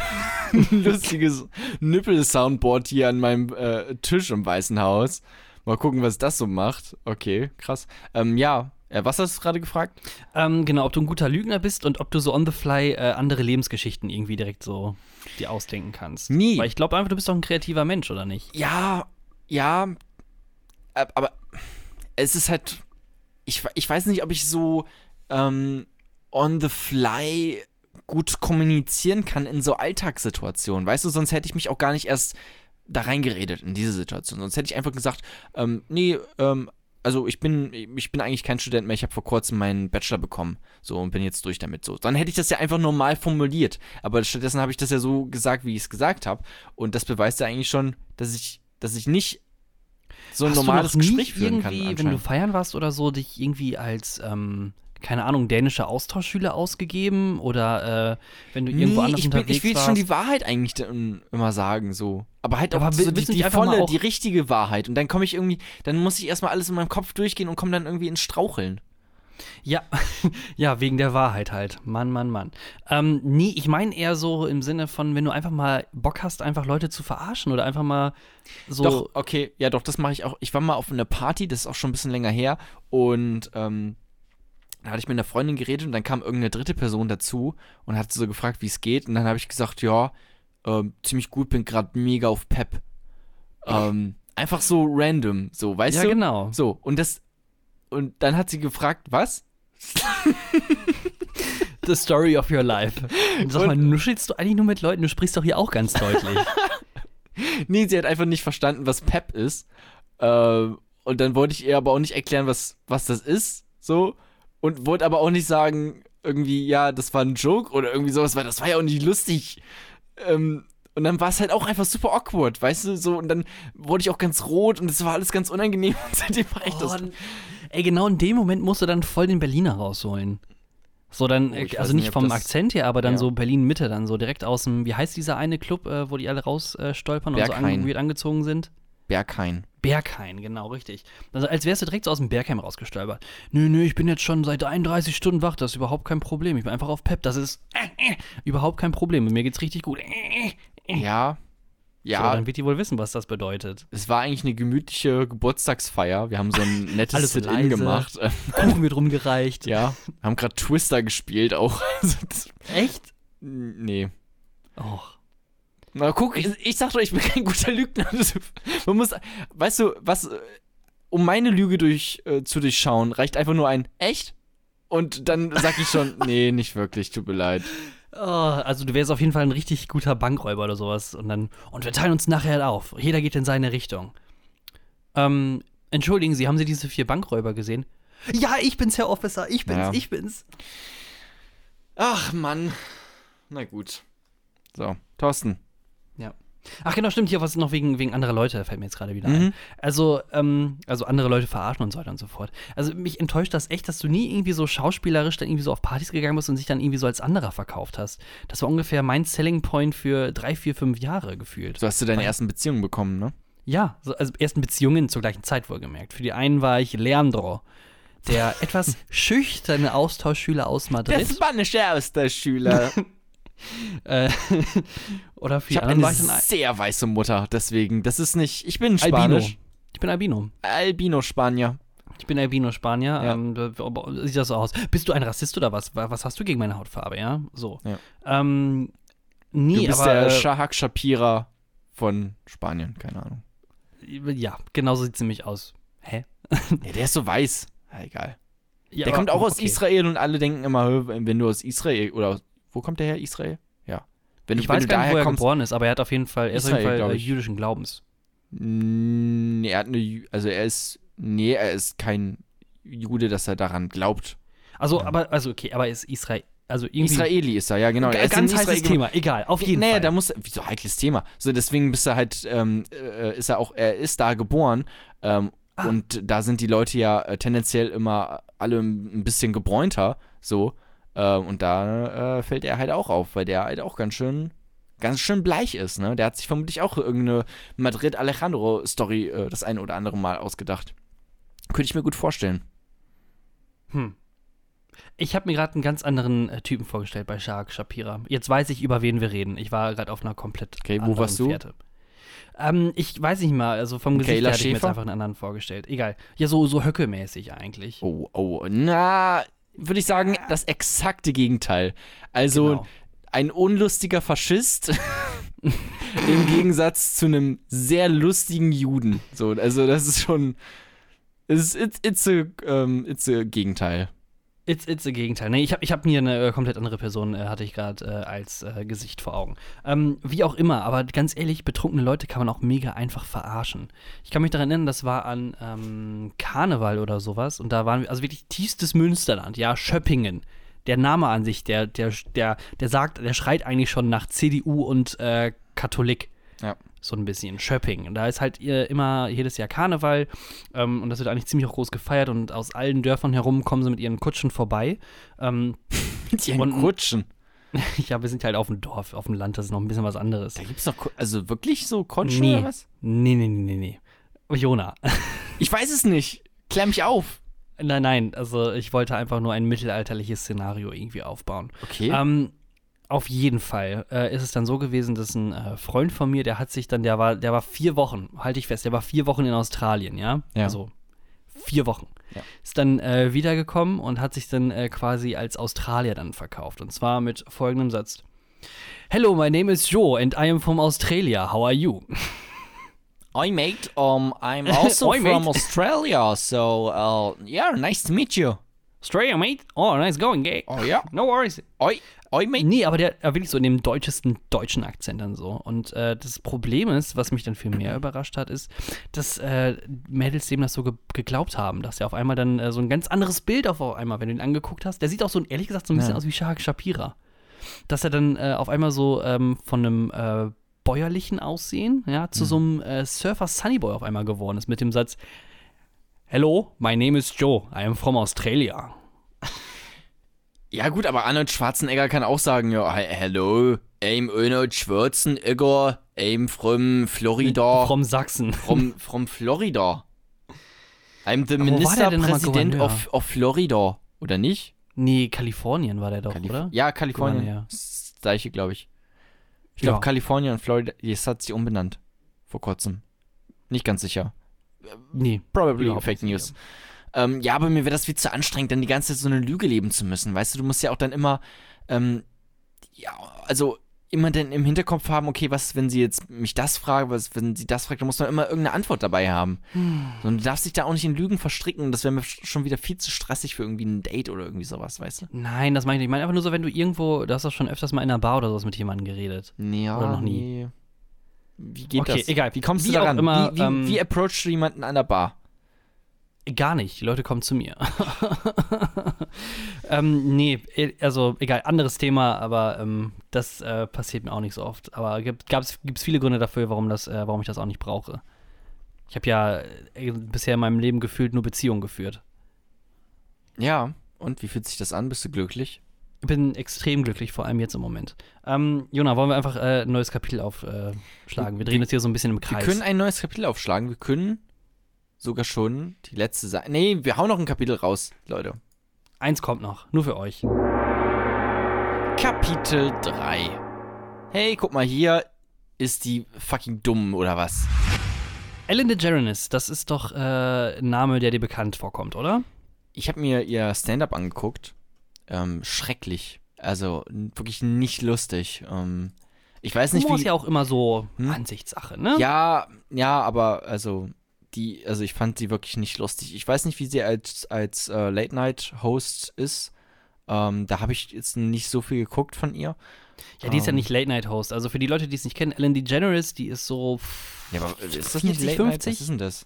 Speaker 2: lustiges Nippel-Soundboard hier an meinem äh, Tisch im Weißen Haus. Mal gucken, was das so macht. Okay, krass. Ähm, ja, äh, was hast du gerade gefragt?
Speaker 1: Ähm, genau, ob du ein guter Lügner bist und ob du so on the fly äh, andere Lebensgeschichten irgendwie direkt so dir ausdenken kannst.
Speaker 2: Nie.
Speaker 1: Weil ich glaube einfach, du bist doch ein kreativer Mensch, oder nicht?
Speaker 2: Ja, ja, ab- aber es ist halt, ich, ich weiß nicht, ob ich so ähm, on the fly gut kommunizieren kann in so Alltagssituationen. Weißt du, sonst hätte ich mich auch gar nicht erst da reingeredet in diese Situation. Sonst hätte ich einfach gesagt, ähm, nee, ähm, also ich bin, ich bin eigentlich kein Student mehr, ich habe vor kurzem meinen Bachelor bekommen. So und bin jetzt durch damit. So. Dann hätte ich das ja einfach normal formuliert. Aber stattdessen habe ich das ja so gesagt, wie ich es gesagt habe. Und das beweist ja eigentlich schon, dass ich, dass ich nicht so ein
Speaker 1: Hast
Speaker 2: normales
Speaker 1: du noch
Speaker 2: Gespräch führen kann.
Speaker 1: irgendwie, wenn du feiern warst oder so, dich irgendwie als, ähm, keine Ahnung, dänischer Austauschschüler ausgegeben? Oder äh, wenn du irgendwo
Speaker 2: nee,
Speaker 1: anders
Speaker 2: ich, bin,
Speaker 1: unterwegs
Speaker 2: ich will
Speaker 1: warst?
Speaker 2: schon die Wahrheit eigentlich immer sagen, so. Aber halt auch
Speaker 1: Aber
Speaker 2: so
Speaker 1: will-
Speaker 2: die, die volle,
Speaker 1: auch-
Speaker 2: die richtige Wahrheit. Und dann komme ich irgendwie, dann muss ich erstmal alles in meinem Kopf durchgehen und komme dann irgendwie ins Straucheln.
Speaker 1: Ja, ja, wegen der Wahrheit halt. Mann, Mann, Mann. Ähm, nee, ich meine eher so im Sinne von, wenn du einfach mal Bock hast, einfach Leute zu verarschen oder einfach mal so.
Speaker 2: Doch, okay, ja doch, das mache ich auch. Ich war mal auf einer Party, das ist auch schon ein bisschen länger her und ähm, da hatte ich mit einer Freundin geredet und dann kam irgendeine dritte Person dazu und hat so gefragt, wie es geht und dann habe ich gesagt, ja, ähm, ziemlich gut, bin gerade mega auf Pep. Ähm, einfach so random, so, weißt
Speaker 1: ja,
Speaker 2: du?
Speaker 1: genau.
Speaker 2: So, und das und dann hat sie gefragt, was?
Speaker 1: The story of your life. Sag mal, nuschelst du eigentlich nur mit Leuten? Du sprichst doch hier auch ganz deutlich.
Speaker 2: nee, sie hat einfach nicht verstanden, was Pep ist. Äh, und dann wollte ich ihr aber auch nicht erklären, was, was das ist. So. Und wollte aber auch nicht sagen, irgendwie, ja, das war ein Joke oder irgendwie sowas, weil das war ja auch nicht lustig. Ähm, und dann war es halt auch einfach super awkward, weißt du, so. Und dann wurde ich auch ganz rot und es war alles ganz unangenehm. Und seitdem war ich
Speaker 1: Oh,
Speaker 2: das.
Speaker 1: Ey, genau in dem Moment musst du dann voll den Berliner rausholen. So dann,
Speaker 2: Oh,
Speaker 1: also
Speaker 2: nicht,
Speaker 1: nicht vom
Speaker 2: das-
Speaker 1: Akzent her, aber dann
Speaker 2: Ja.
Speaker 1: so Berlin-Mitte, dann so direkt aus dem, wie heißt dieser eine Club, äh, wo die alle raus äh, und so an, angezogen sind?
Speaker 2: Berghain.
Speaker 1: Berghain, genau, richtig. Also als wärst du direkt so aus dem Bergheim rausgestolpert. Nö, nö, ich bin jetzt schon seit 31 Stunden wach, das ist überhaupt kein Problem. Ich bin einfach auf Pep, das ist äh, äh, überhaupt kein Problem. Mit mir geht's richtig gut. Äh.
Speaker 2: Ja.
Speaker 1: So, dann wird die wohl wissen, was das bedeutet.
Speaker 2: es war eigentlich eine gemütliche Geburtstagsfeier. Wir haben so ein nettes Sit-In gemacht.
Speaker 1: Kuchen wird rumgereicht.
Speaker 2: ja, haben gerade Twister gespielt auch. Also,
Speaker 1: Echt?
Speaker 2: nee.
Speaker 1: Och.
Speaker 2: Na guck, ich, ich sag doch, ich bin kein guter Lügner. Man muss, weißt du, was, um meine Lüge durch, äh, zu durchschauen, reicht einfach nur ein echt? Und dann sag ich schon, nee, nicht wirklich, tut mir leid.
Speaker 1: Oh, also du wärst auf jeden Fall ein richtig guter Bankräuber oder sowas. Und dann, und wir teilen uns nachher auf. Jeder geht in seine Richtung. Ähm, entschuldigen Sie, haben Sie diese vier Bankräuber gesehen? Ja, ich bin's, Herr Officer, ich bin's,
Speaker 2: Ja.
Speaker 1: ich bin's.
Speaker 2: Ach, Mann. Na gut. So, Thorsten.
Speaker 1: Ach genau, stimmt, hier was noch wegen, wegen anderer Leute, fällt mir jetzt gerade wieder
Speaker 2: Mhm.
Speaker 1: ein. Also, ähm, also andere Leute verarschen und so weiter und so fort. Also mich enttäuscht das echt, dass du nie irgendwie so schauspielerisch dann irgendwie so auf Partys gegangen bist und sich dann irgendwie so als anderer verkauft hast. Das war ungefähr mein Selling Point für drei, vier, fünf Jahre gefühlt.
Speaker 2: So hast du deine
Speaker 1: Weil-
Speaker 2: ersten Beziehungen bekommen, ne?
Speaker 1: Ja, so, also ersten Beziehungen zur gleichen Zeit wohlgemerkt. Für die einen war ich Leandro, der etwas schüchterne Austauschschüler aus Madrid.
Speaker 2: spanische Austauschschüler.
Speaker 1: Äh, oder für
Speaker 2: Ich habe eine sehr weiße Mutter, deswegen, das ist nicht, ich bin
Speaker 1: Albino.
Speaker 2: Spanisch.
Speaker 1: Ich bin Albino.
Speaker 2: Albino-Spanier.
Speaker 1: Ich bin Albino-Spanier.
Speaker 2: Ja.
Speaker 1: Ähm, sieht das so aus? Bist du ein Rassist oder was? Wa- Was hast du gegen meine Hautfarbe, ja? So.
Speaker 2: Ja.
Speaker 1: Ähm, nie,
Speaker 2: Du bist
Speaker 1: aber.
Speaker 2: der
Speaker 1: äh,
Speaker 2: Shahak Shapira von Spanien, keine Ahnung.
Speaker 1: ja, genau so sieht es nämlich aus. Hä?
Speaker 2: Ja, der ist so weiß. Ja, egal. Der
Speaker 1: aber-
Speaker 2: kommt auch aus
Speaker 1: okay.
Speaker 2: Israel und alle denken immer, wenn du aus Israel oder wo kommt der her? Israel? Wenn du,
Speaker 1: Ich
Speaker 2: wenn
Speaker 1: weiß
Speaker 2: du
Speaker 1: gar nicht, wo er
Speaker 2: kommst,
Speaker 1: geboren ist, aber er hat auf jeden Fall, er ist auf
Speaker 2: Israel,
Speaker 1: jeden Fall äh,
Speaker 2: ich.
Speaker 1: jüdischen Glaubens.
Speaker 2: Mm, er hat eine, also er ist, nee, er ist kein Jude, dass er daran glaubt.
Speaker 1: Also,
Speaker 2: Ja.
Speaker 1: aber, also okay, aber er ist Israel, also irgendwie.
Speaker 2: Israeli ist er, ja genau. Er
Speaker 1: ganz
Speaker 2: Israel
Speaker 1: heißes
Speaker 2: geboren.
Speaker 1: Thema, egal, auf jeden
Speaker 2: naja,
Speaker 1: Fall.
Speaker 2: da muss, wieso heikles Thema. So, deswegen bist er halt, ähm, äh, ist er auch, er ist da geboren. Ähm,
Speaker 1: Ah.
Speaker 2: Und da sind die Leute ja äh, tendenziell immer alle ein bisschen gebräunter, so. Ähm, und da äh, fällt er halt auch auf, weil der halt auch ganz schön, ganz schön bleich ist, ne? Der hat sich vermutlich auch irgendeine Madrid-Alejandro-Story äh, das eine oder andere Mal ausgedacht. Könnte ich mir gut vorstellen.
Speaker 1: Hm. Ich habe mir gerade einen ganz anderen äh, Typen vorgestellt bei Shark Shapira. Jetzt weiß ich, über wen wir reden. Ich war gerade auf einer komplett
Speaker 2: Okay, wo warst du?
Speaker 1: Ähm, ich weiß nicht mal, also vom Gesicht
Speaker 2: Kayla
Speaker 1: her hatte ich mir jetzt einfach einen anderen vorgestellt. Egal. Ja, so, so höckemäßig eigentlich.
Speaker 2: Oh, oh, na, würde ich sagen, das exakte Gegenteil. Also,
Speaker 1: Genau.
Speaker 2: ein unlustiger Faschist im Gegensatz zu einem sehr lustigen Juden. So, also das ist schon, it's, it's, it's, a, ähm, it's a Gegenteil.
Speaker 1: It's, it's a Gegenteil. Nee, ich habe ich hab mir eine äh, komplett andere Person, äh, hatte ich gerade äh, als äh, Gesicht vor Augen. Ähm, wie auch immer, aber ganz ehrlich, betrunkene Leute kann man auch mega einfach verarschen. Ich kann mich daran erinnern, das war an ähm, Karneval oder sowas und da waren wir, also wirklich tiefstes Münsterland, ja, Schöppingen. Der Name an sich, der, der, der, der sagt, der schreit eigentlich schon nach CDU und äh, Katholik.
Speaker 2: Ja.
Speaker 1: So ein bisschen. Schöpping. Und da ist halt immer jedes Jahr Karneval ähm, und das wird eigentlich ziemlich auch groß gefeiert und aus allen Dörfern herum kommen sie mit ihren Kutschen vorbei. Ähm,
Speaker 2: Mit ihren
Speaker 1: Und-
Speaker 2: Kutschen.
Speaker 1: ja, wir sind halt auf dem Dorf, auf dem Land, das ist noch ein bisschen was anderes.
Speaker 2: Da gibt's noch, Ku- also wirklich so Kutschen
Speaker 1: Nee.
Speaker 2: oder was?
Speaker 1: Nee, nee, nee, nee, nee. Jona.
Speaker 2: Ich weiß es nicht. Klär mich auf.
Speaker 1: Nein, nein, also ich wollte einfach nur ein mittelalterliches Szenario irgendwie aufbauen.
Speaker 2: Okay.
Speaker 1: Ähm, auf jeden Fall äh, ist es dann so gewesen, dass ein äh, Freund von mir, der hat sich dann, der war, der war vier Wochen, halte ich fest, der war vier Wochen in Australien, ja?
Speaker 2: Ja.
Speaker 1: Also vier Wochen.
Speaker 2: Ja.
Speaker 1: Ist dann äh, wiedergekommen und hat sich dann äh, quasi als Australier dann verkauft. Und zwar mit folgendem Satz. Hello, my name is Joe and I am from Australia. How are you?
Speaker 2: Oi, mate. Um, I'm also
Speaker 1: Oi,
Speaker 2: from. Australia, so, uh, yeah, nice to meet you.
Speaker 1: Australia, mate? Oh, nice going, gay.
Speaker 2: Oh, ja.
Speaker 1: No worries.
Speaker 2: Oi.
Speaker 1: Nee, aber der er wirklich so in dem deutschesten deutschen Akzent dann so. Und äh, das Problem ist, was mich dann viel mehr überrascht hat, ist, dass äh, Mädels dem das so ge geglaubt haben, dass er auf einmal dann äh, so ein ganz anderes Bild auf einmal, wenn du ihn angeguckt hast, der sieht auch so, ehrlich gesagt, so ein bisschen
Speaker 2: Ja.
Speaker 1: aus wie Shahak Shapira. Dass er dann äh, auf einmal so ähm, von einem äh, bäuerlichen Aussehen, ja, zu so einem äh, Surfer Sunnyboy auf einmal geworden ist, mit dem Satz, Hello, my name is Joe, I am from Australia.
Speaker 2: Ja, gut, aber Arnold Schwarzenegger kann auch sagen, ja, he- hello, I'm Arnold Schwarzenegger, I'm from Florida.
Speaker 1: From Sachsen.
Speaker 2: from, from Florida. I'm the Ministerpräsident of, of Florida. Oder nicht?
Speaker 1: Nee, Kalifornien war der doch,
Speaker 2: Kalif-
Speaker 1: oder?
Speaker 2: Ja, Kalifornien.
Speaker 1: Gouverneur.
Speaker 2: Das gleiche, glaube ich. Ich
Speaker 1: Ja.
Speaker 2: glaube, Kalifornien und Florida, jetzt hat sie umbenannt. Vor kurzem. Nicht ganz sicher.
Speaker 1: Nee.
Speaker 2: Probably Fake News. Ähm, ja, aber mir wäre das viel zu anstrengend, dann die ganze Zeit so eine Lüge leben zu müssen. Weißt du, du musst ja auch dann immer, ähm, ja, also immer dann im Hinterkopf haben, okay, was, wenn sie jetzt mich das fragt, was, wenn sie das fragt, dann muss man immer irgendeine Antwort dabei haben. So, Und du darfst dich da auch nicht in Lügen verstricken. Das wäre mir sch- schon wieder viel zu stressig für irgendwie ein Date oder irgendwie sowas, weißt du?
Speaker 1: Nein, das meine ich nicht. Ich meine einfach nur so, wenn du irgendwo, du hast doch schon öfters mal in einer Bar oder sowas mit jemandem geredet.
Speaker 2: Ja,
Speaker 1: Oder noch nie?
Speaker 2: nee. Wie geht
Speaker 1: Okay,
Speaker 2: das?
Speaker 1: egal.
Speaker 2: Wie kommst
Speaker 1: Wie
Speaker 2: du daran?
Speaker 1: immer,
Speaker 2: wie, wie,
Speaker 1: ähm,
Speaker 2: wie approachst du jemanden an der Bar?
Speaker 1: Gar nicht. Die Leute kommen zu mir. ähm, nee, eh, also egal, anderes Thema, aber ähm, das äh, passiert mir auch nicht so oft. Aber gibt es viele Gründe dafür, warum, das, äh, warum ich das auch nicht brauche. Ich habe ja äh, bisher in meinem Leben gefühlt nur Beziehungen geführt.
Speaker 2: Ja, und wie fühlt sich das an? Bist du glücklich?
Speaker 1: Ich bin extrem glücklich, vor allem jetzt im Moment. Ähm, Jona, wollen wir einfach äh, ein neues Kapitel aufschlagen? Äh, wir drehen jetzt hier so ein bisschen im
Speaker 2: Wir
Speaker 1: Kreis.
Speaker 2: können ein neues Kapitel aufschlagen. Wir können sogar schon die letzte Seite. Nee, wir hauen noch ein Kapitel raus, Leute.
Speaker 1: Eins kommt noch, nur für euch.
Speaker 2: Kapitel 3. Hey, guck mal, hier ist die fucking dumm, oder was?
Speaker 1: Ellen DeGeneres, das ist doch äh, ein Name, der dir bekannt vorkommt, oder?
Speaker 2: Ich habe mir ihr Stand-up angeguckt. Ähm, schrecklich. Also wirklich nicht lustig. Ähm, ich weiß nicht,
Speaker 1: Humor
Speaker 2: wie.
Speaker 1: ist ja auch immer so
Speaker 2: Hm?
Speaker 1: Ansichtssache, ne?
Speaker 2: Ja, ja, aber also die, also ich fand sie wirklich nicht lustig. Ich weiß nicht, wie sie als, als äh, Late-Night-Host ist. Ähm, da habe ich jetzt nicht so viel geguckt von ihr.
Speaker 1: Ja, die ist ja
Speaker 2: Ähm.
Speaker 1: nicht Late-Night-Host. Also für die Leute, die es nicht kennen, Ellen DeGeneres, die ist so
Speaker 2: Ja, aber ist das
Speaker 1: 40,
Speaker 2: nicht Late-Night?
Speaker 1: 50?
Speaker 2: Was ist denn das?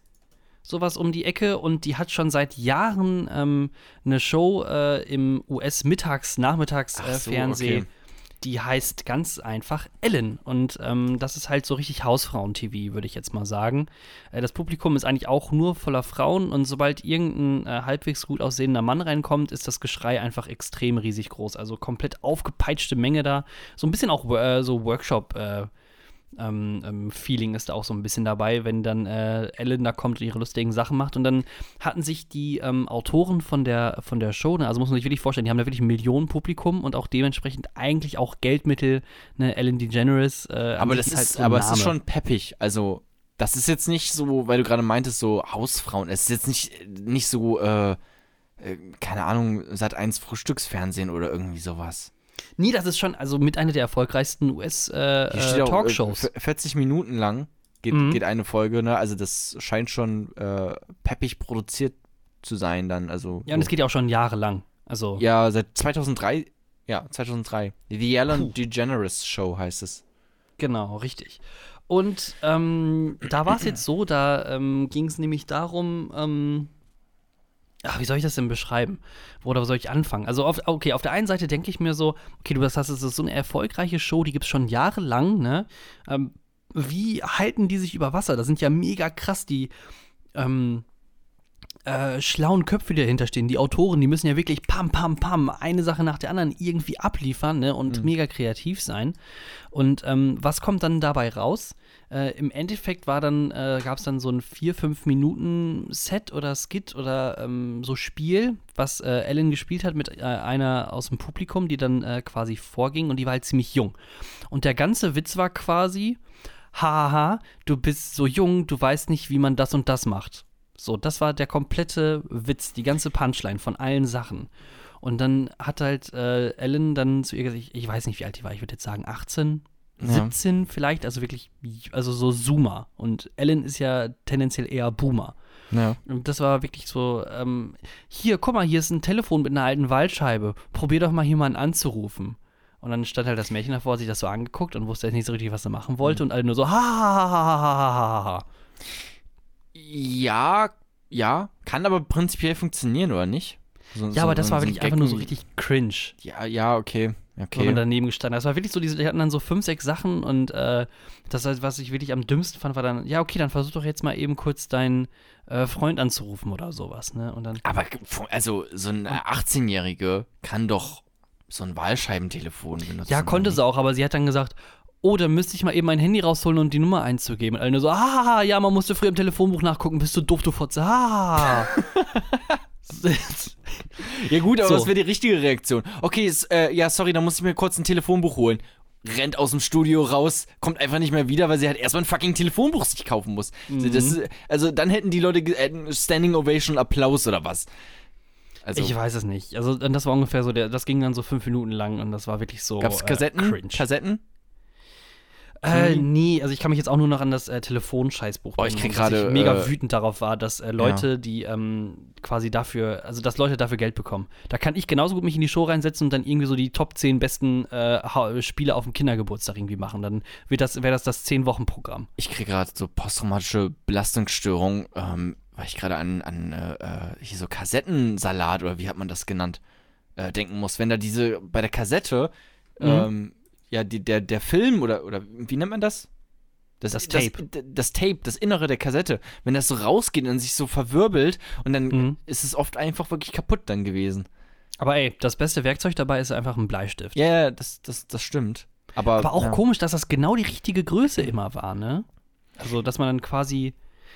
Speaker 1: sowas um die Ecke und die hat schon seit Jahren ähm, eine Show äh, im US-Mittags-Nachmittags-Fernsehen.
Speaker 2: Ach so,
Speaker 1: Äh, Fernsehen.
Speaker 2: okay.
Speaker 1: Die heißt ganz einfach Ellen. Und ähm, das ist halt so richtig Hausfrauen-TV, würde ich jetzt mal sagen. Äh, das Publikum ist eigentlich auch nur voller Frauen und sobald irgendein äh, halbwegs gut aussehender Mann reinkommt, ist das Geschrei einfach extrem riesig groß. Also komplett aufgepeitschte Menge da. So ein bisschen auch äh, so Workshop- äh, ähm, ähm, Feeling ist da auch so ein bisschen dabei, wenn dann äh, Ellen da kommt und ihre lustigen Sachen macht. Und dann hatten sich die ähm, Autoren von der, von der Show, ne, also muss man sich wirklich vorstellen, die haben da wirklich ein Millionenpublikum und auch dementsprechend eigentlich auch Geldmittel, ne, Ellen DeGeneres. Äh,
Speaker 2: Aber das
Speaker 1: halt
Speaker 2: ist,
Speaker 1: so ein
Speaker 2: aber es ist schon peppig. Also, das ist jetzt nicht so, weil du gerade meintest, so Hausfrauen. Es ist jetzt nicht, nicht so, äh, äh, keine Ahnung, seit eins Frühstücksfernsehen oder irgendwie sowas.
Speaker 1: Nee, das ist schon also mit einer der erfolgreichsten US-Talkshows. Äh,
Speaker 2: äh, v- 40 Minuten lang geht,
Speaker 1: Mhm.
Speaker 2: geht eine Folge, ne? Also das scheint schon äh, peppig produziert zu sein dann. Also
Speaker 1: ja, und es geht ja auch schon jahrelang. Also,
Speaker 2: ja seit 2003. Ja, 2003. The Ellen DeGeneres Show heißt es.
Speaker 1: Genau, richtig. Und ähm, da war es jetzt so, da ähm, ging es nämlich darum, ähm, ach, wie soll ich das denn beschreiben? Oder wo soll ich anfangen? Also, auf, okay, auf der einen Seite denke ich mir so, okay, du hast, das ist so eine erfolgreiche Show, die gibt es schon jahrelang, ne? Ähm, wie halten die sich über Wasser? Das sind ja mega krass, die ähm, äh, schlauen Köpfe, die dahinter stehen. Die Autoren, die müssen ja wirklich pam, pam, pam, eine Sache nach der anderen irgendwie abliefern ne? und mega kreativ sein. Und ähm, was kommt dann dabei raus? Äh, im Endeffekt war dann, äh, gab es dann so ein 4-5 Minuten Set oder Skit oder ähm, so Spiel, was äh, Ellen gespielt hat mit äh, einer aus dem Publikum, die dann äh, quasi vorging und die war halt ziemlich jung. Und der ganze Witz war quasi, haha, du bist so jung, du weißt nicht, wie man das und das macht. So, das war der komplette Witz, die ganze Punchline von allen Sachen. Und dann hat halt äh, Ellen dann zu ihr gesagt, ich, ich weiß nicht, wie alt die war, ich würde jetzt sagen 18, 17 vielleicht, also wirklich, also so Zoomer. Und Ellen ist ja tendenziell eher Boomer.
Speaker 2: Ja.
Speaker 1: Und das war wirklich so, ähm, hier, guck mal, hier ist ein Telefon mit einer alten Waldscheibe. Probier doch mal jemanden anzurufen. Und dann stand halt das Märchen davor, sich das so angeguckt und wusste jetzt nicht so richtig, was er machen wollte. Mhm. Und alle nur so, ha, ha, ha, ha, ha, ha.
Speaker 2: Ja, ja, kann aber prinzipiell funktionieren, oder nicht? So,
Speaker 1: ja,
Speaker 2: so,
Speaker 1: aber das
Speaker 2: so
Speaker 1: war wirklich Gag einfach nur so richtig cringe.
Speaker 2: Ja, ja, okay.
Speaker 1: Okay. Wenn man daneben gestanden hat. Das war wirklich so, die hatten dann so fünf, sechs Sachen und äh, das, was ich wirklich am dümmsten fand, war dann, ja, okay, dann versuch doch jetzt mal eben kurz deinen äh, Freund anzurufen oder sowas, ne? Und dann.
Speaker 2: Aber also so ein 18-Jährige kann doch so ein Wahlscheibentelefon benutzen.
Speaker 1: Ja, konnte sie auch, aber sie hat dann gesagt, oh, dann müsste ich mal eben mein Handy rausholen und die Nummer einzugeben. Und alle nur so, ah, ja, man musste früher im Telefonbuch nachgucken, bist du doof, du Fotze, ah.
Speaker 2: Ja gut, aber
Speaker 1: So.
Speaker 2: was wäre die richtige Reaktion? Okay, ist, äh, ja, sorry, da muss ich mir kurz ein Telefonbuch holen. Rennt aus dem Studio raus, kommt einfach nicht mehr wieder, weil sie halt erstmal ein fucking Telefonbuch sich kaufen muss.
Speaker 1: Mhm.
Speaker 2: Das also dann hätten die Leute hätten Standing Ovation Applaus oder was. Also
Speaker 1: ich weiß es nicht. Also, das war ungefähr so, der, das ging dann so fünf Minuten lang und das war wirklich so.
Speaker 2: gab's Kassetten?
Speaker 1: Äh, cringe.
Speaker 2: Kassetten?
Speaker 1: Äh, nee, also ich kann mich jetzt auch nur noch an das äh, Telefonscheißbuch
Speaker 2: Boah, ich
Speaker 1: erinnern,
Speaker 2: krieg
Speaker 1: dass
Speaker 2: gerade,
Speaker 1: ich mega
Speaker 2: äh,
Speaker 1: wütend darauf war, dass äh, Leute, die ähm, quasi dafür, also dass Leute dafür Geld bekommen. Da kann ich genauso gut mich in die Show reinsetzen und dann irgendwie so die Top 10 besten äh, Spiele auf dem Kindergeburtstag irgendwie machen. Dann wird das, wäre das das 10-Wochen-Programm.
Speaker 2: Ich kriege gerade so posttraumatische Belastungsstörung, ähm, weil ich gerade an, an äh, äh, hier so Kassettensalat oder wie hat man das genannt, äh, denken muss. Wenn da diese, bei der Kassette,
Speaker 1: Mhm.
Speaker 2: ähm, ja, die, der, der Film oder, oder wie nennt man das?
Speaker 1: Das Tape.
Speaker 2: Das, das Tape, das Innere der Kassette. Wenn das so rausgeht und sich so verwirbelt und dann
Speaker 1: Mhm.
Speaker 2: ist es oft einfach wirklich kaputt dann gewesen.
Speaker 1: Aber ey, das beste Werkzeug dabei ist einfach ein Bleistift.
Speaker 2: Ja, ja, das, das, das stimmt. Aber,
Speaker 1: Aber auch
Speaker 2: ja.
Speaker 1: komisch, dass das genau die richtige Größe immer war, ne? Also, dass man dann quasi.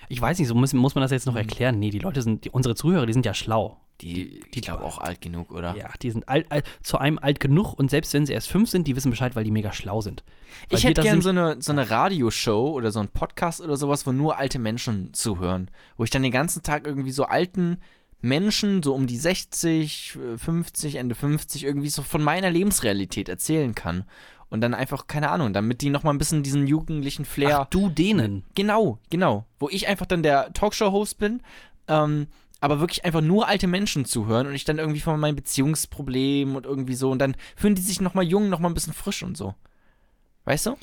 Speaker 1: Ich weiß nicht, so muss, muss man das jetzt noch erklären. Nee, die Leute sind, die, unsere Zuhörer, die sind ja schlau.
Speaker 2: Die, ich glaube auch alt genug, oder?
Speaker 1: Ja, die sind alt, alt, zu einem alt genug und selbst wenn sie erst fünf sind, die wissen Bescheid, weil die mega schlau sind. Weil
Speaker 2: Ich hätte
Speaker 1: das
Speaker 2: gern
Speaker 1: sind-
Speaker 2: so eine, so eine Radioshow oder so ein Podcast oder sowas, wo nur alte Menschen zuhören. Wo ich dann den ganzen Tag irgendwie so alten Menschen, so um die 60, äh, 50, Ende 50, irgendwie so von meiner Lebensrealität erzählen kann. Und dann einfach, keine Ahnung, damit die nochmal ein bisschen diesen jugendlichen Flair.
Speaker 1: Ach, du denen.
Speaker 2: Genau, genau. Wo ich einfach dann der Talkshow-Host bin, ähm, aber wirklich einfach nur alte Menschen zuhören und ich dann irgendwie von meinen Beziehungsproblemen und irgendwie so und dann fühlen die sich nochmal jung, nochmal ein bisschen frisch und so. Weißt du?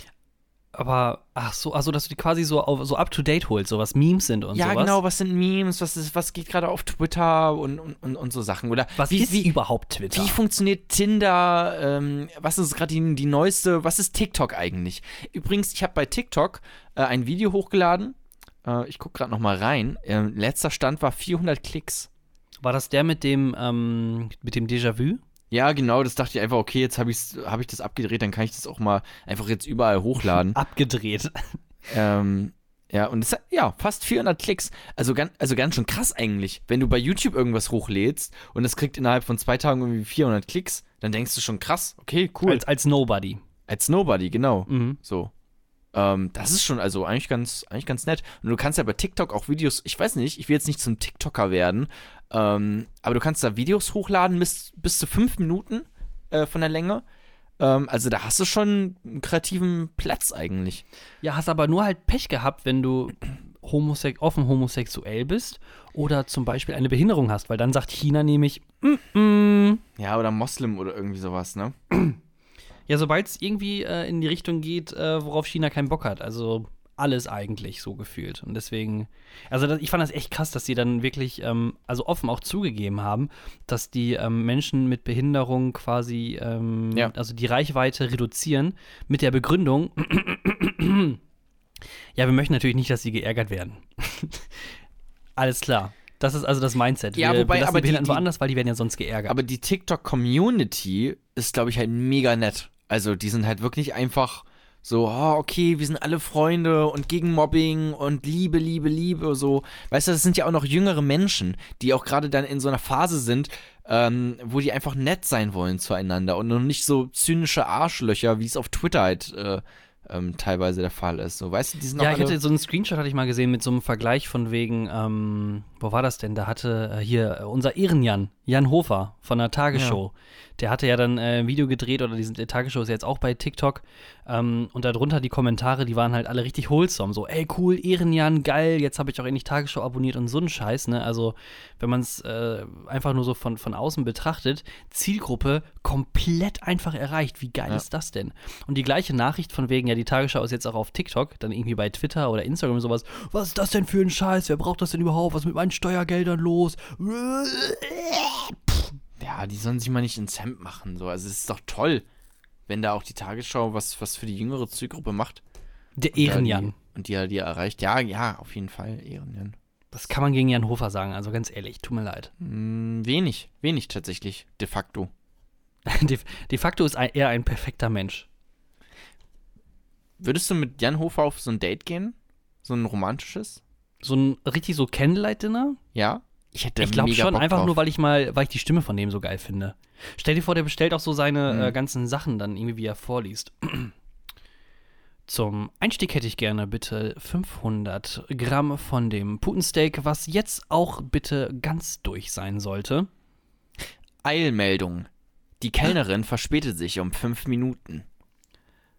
Speaker 1: Aber, ach so, also dass du die quasi so, auf, so up to date holst, so was Memes sind und
Speaker 2: ja,
Speaker 1: sowas.
Speaker 2: genau, was sind Memes, was, ist, was geht gerade auf Twitter und, und, und, und so Sachen. Oder
Speaker 1: Was
Speaker 2: wie,
Speaker 1: ist
Speaker 2: wie,
Speaker 1: überhaupt Twitter?
Speaker 2: wie funktioniert Tinder? Ähm, was ist gerade die, die neueste, was ist TikTok eigentlich? Übrigens, ich habe bei TikTok äh, ein Video hochgeladen. Äh, ich gucke gerade noch mal rein. Ähm, letzter Stand war 400 Klicks.
Speaker 1: War das der mit dem, ähm, mit dem Déjà-vu?
Speaker 2: Ja, genau, das dachte ich einfach, okay, jetzt habe hab ich das abgedreht, dann kann ich das auch mal einfach jetzt überall hochladen.
Speaker 1: Abgedreht.
Speaker 2: ähm, ja, und es hat, ja, fast 400 Klicks. Also ganz, also ganz schön krass eigentlich. Wenn du bei YouTube irgendwas hochlädst und es kriegt innerhalb von zwei Tagen irgendwie 400 Klicks, dann denkst du schon krass, okay, cool.
Speaker 1: Als, als Nobody.
Speaker 2: Als Nobody, genau.
Speaker 1: Mhm.
Speaker 2: So. Ähm, das ist schon also eigentlich ganz, eigentlich ganz nett. Und du kannst ja bei TikTok auch Videos, ich weiß nicht, ich will jetzt nicht zum TikToker werden, ähm, aber du kannst da Videos hochladen bis, bis zu fünf Minuten äh, von der Länge. Ähm, also da hast du schon einen kreativen Platz eigentlich.
Speaker 1: Ja, hast aber nur halt Pech gehabt, wenn du homose offen homosexuell bist oder zum Beispiel eine Behinderung hast, weil dann sagt China nämlich, mm, mm.
Speaker 2: Ja, oder Moslem oder irgendwie sowas, ne?
Speaker 1: ja, sobald es irgendwie äh, in die Richtung geht, äh, worauf China keinen Bock hat, also alles eigentlich so gefühlt. Und deswegen, also das, ich fand das echt krass, dass die dann wirklich, ähm, also offen auch zugegeben haben, dass die ähm, Menschen mit Behinderung quasi, ähm,
Speaker 2: Ja.
Speaker 1: also die Reichweite reduzieren mit der Begründung, ja, wir möchten natürlich nicht, dass sie geärgert werden. Alles klar. Das ist also das Mindset.
Speaker 2: Ja,
Speaker 1: wir,
Speaker 2: wobei,
Speaker 1: lassen
Speaker 2: aber
Speaker 1: die-
Speaker 2: die-
Speaker 1: woanders, weil die werden ja sonst geärgert.
Speaker 2: Aber die TikTok-Community ist, glaube ich, halt mega nett. Also die sind halt wirklich einfach So, oh, okay, wir sind alle Freunde und gegen Mobbing und Liebe, Liebe, Liebe, so. Weißt du, das sind ja auch noch jüngere Menschen, die auch gerade dann in so einer Phase sind, ähm, wo die einfach nett sein wollen zueinander und noch nicht so zynische Arschlöcher, wie es auf Twitter halt äh, ähm, teilweise der Fall ist. So, weißt du, die sind
Speaker 1: Ja, ich hatte so einen Screenshot hatte ich mal gesehen mit so einem Vergleich von wegen, ähm, wo war das denn? Da hatte äh, hier äh, unser Ehrenjan, Jan Hofer von der Tagesshow. Der hatte ja dann äh, ein Video gedreht oder die Tagesshow ist jetzt auch bei TikTok. Ähm, und darunter die Kommentare, die waren halt alle richtig wholesome. So, ey, cool, Ehrenjan, geil, jetzt habe ich auch endlich Tagesschau abonniert und so ein Scheiß, ne? Also, wenn man es äh, einfach nur so von, von außen betrachtet, Zielgruppe komplett einfach erreicht. Wie geil
Speaker 2: Ja.
Speaker 1: ist das denn? Und die gleiche Nachricht von wegen, ja, die Tagesschau ist jetzt auch auf TikTok, dann irgendwie bei Twitter oder Instagram und sowas. Was ist das denn für ein Scheiß? Wer braucht das denn überhaupt? Was mit meinen Steuergeldern los?
Speaker 2: ja, die sollen sich mal nicht ins Hemd machen. So. Also, es ist doch toll, wenn da auch die Tagesschau was, was für die jüngere Zielgruppe macht.
Speaker 1: Der Ehrenjan.
Speaker 2: Und die, die erreicht. Ja, ja, auf jeden Fall, Ehrenjan.
Speaker 1: Das kann man gegen Jan Hofer sagen, also ganz ehrlich, tut mir leid.
Speaker 2: Hm, wenig, wenig tatsächlich, de facto.
Speaker 1: De, de facto ist er ein perfekter Mensch.
Speaker 2: Würdest du mit Jan Hofer auf so ein Date gehen? So ein romantisches?
Speaker 1: So ein richtig so Candlelight-Dinner?
Speaker 2: Ja? Ich hätte
Speaker 1: Ich glaube schon,
Speaker 2: Bock
Speaker 1: einfach
Speaker 2: drauf.
Speaker 1: nur, weil ich mal, weil ich die Stimme von dem so geil finde. Stell dir vor, der bestellt auch so seine
Speaker 2: Mhm.
Speaker 1: äh, ganzen Sachen dann irgendwie, wie er vorliest. Zum Einstieg hätte ich gerne bitte 500 Gramm von dem Putensteak, was jetzt auch bitte ganz durch sein sollte.
Speaker 2: Eilmeldung. Die Kellnerin verspätet sich um fünf Minuten.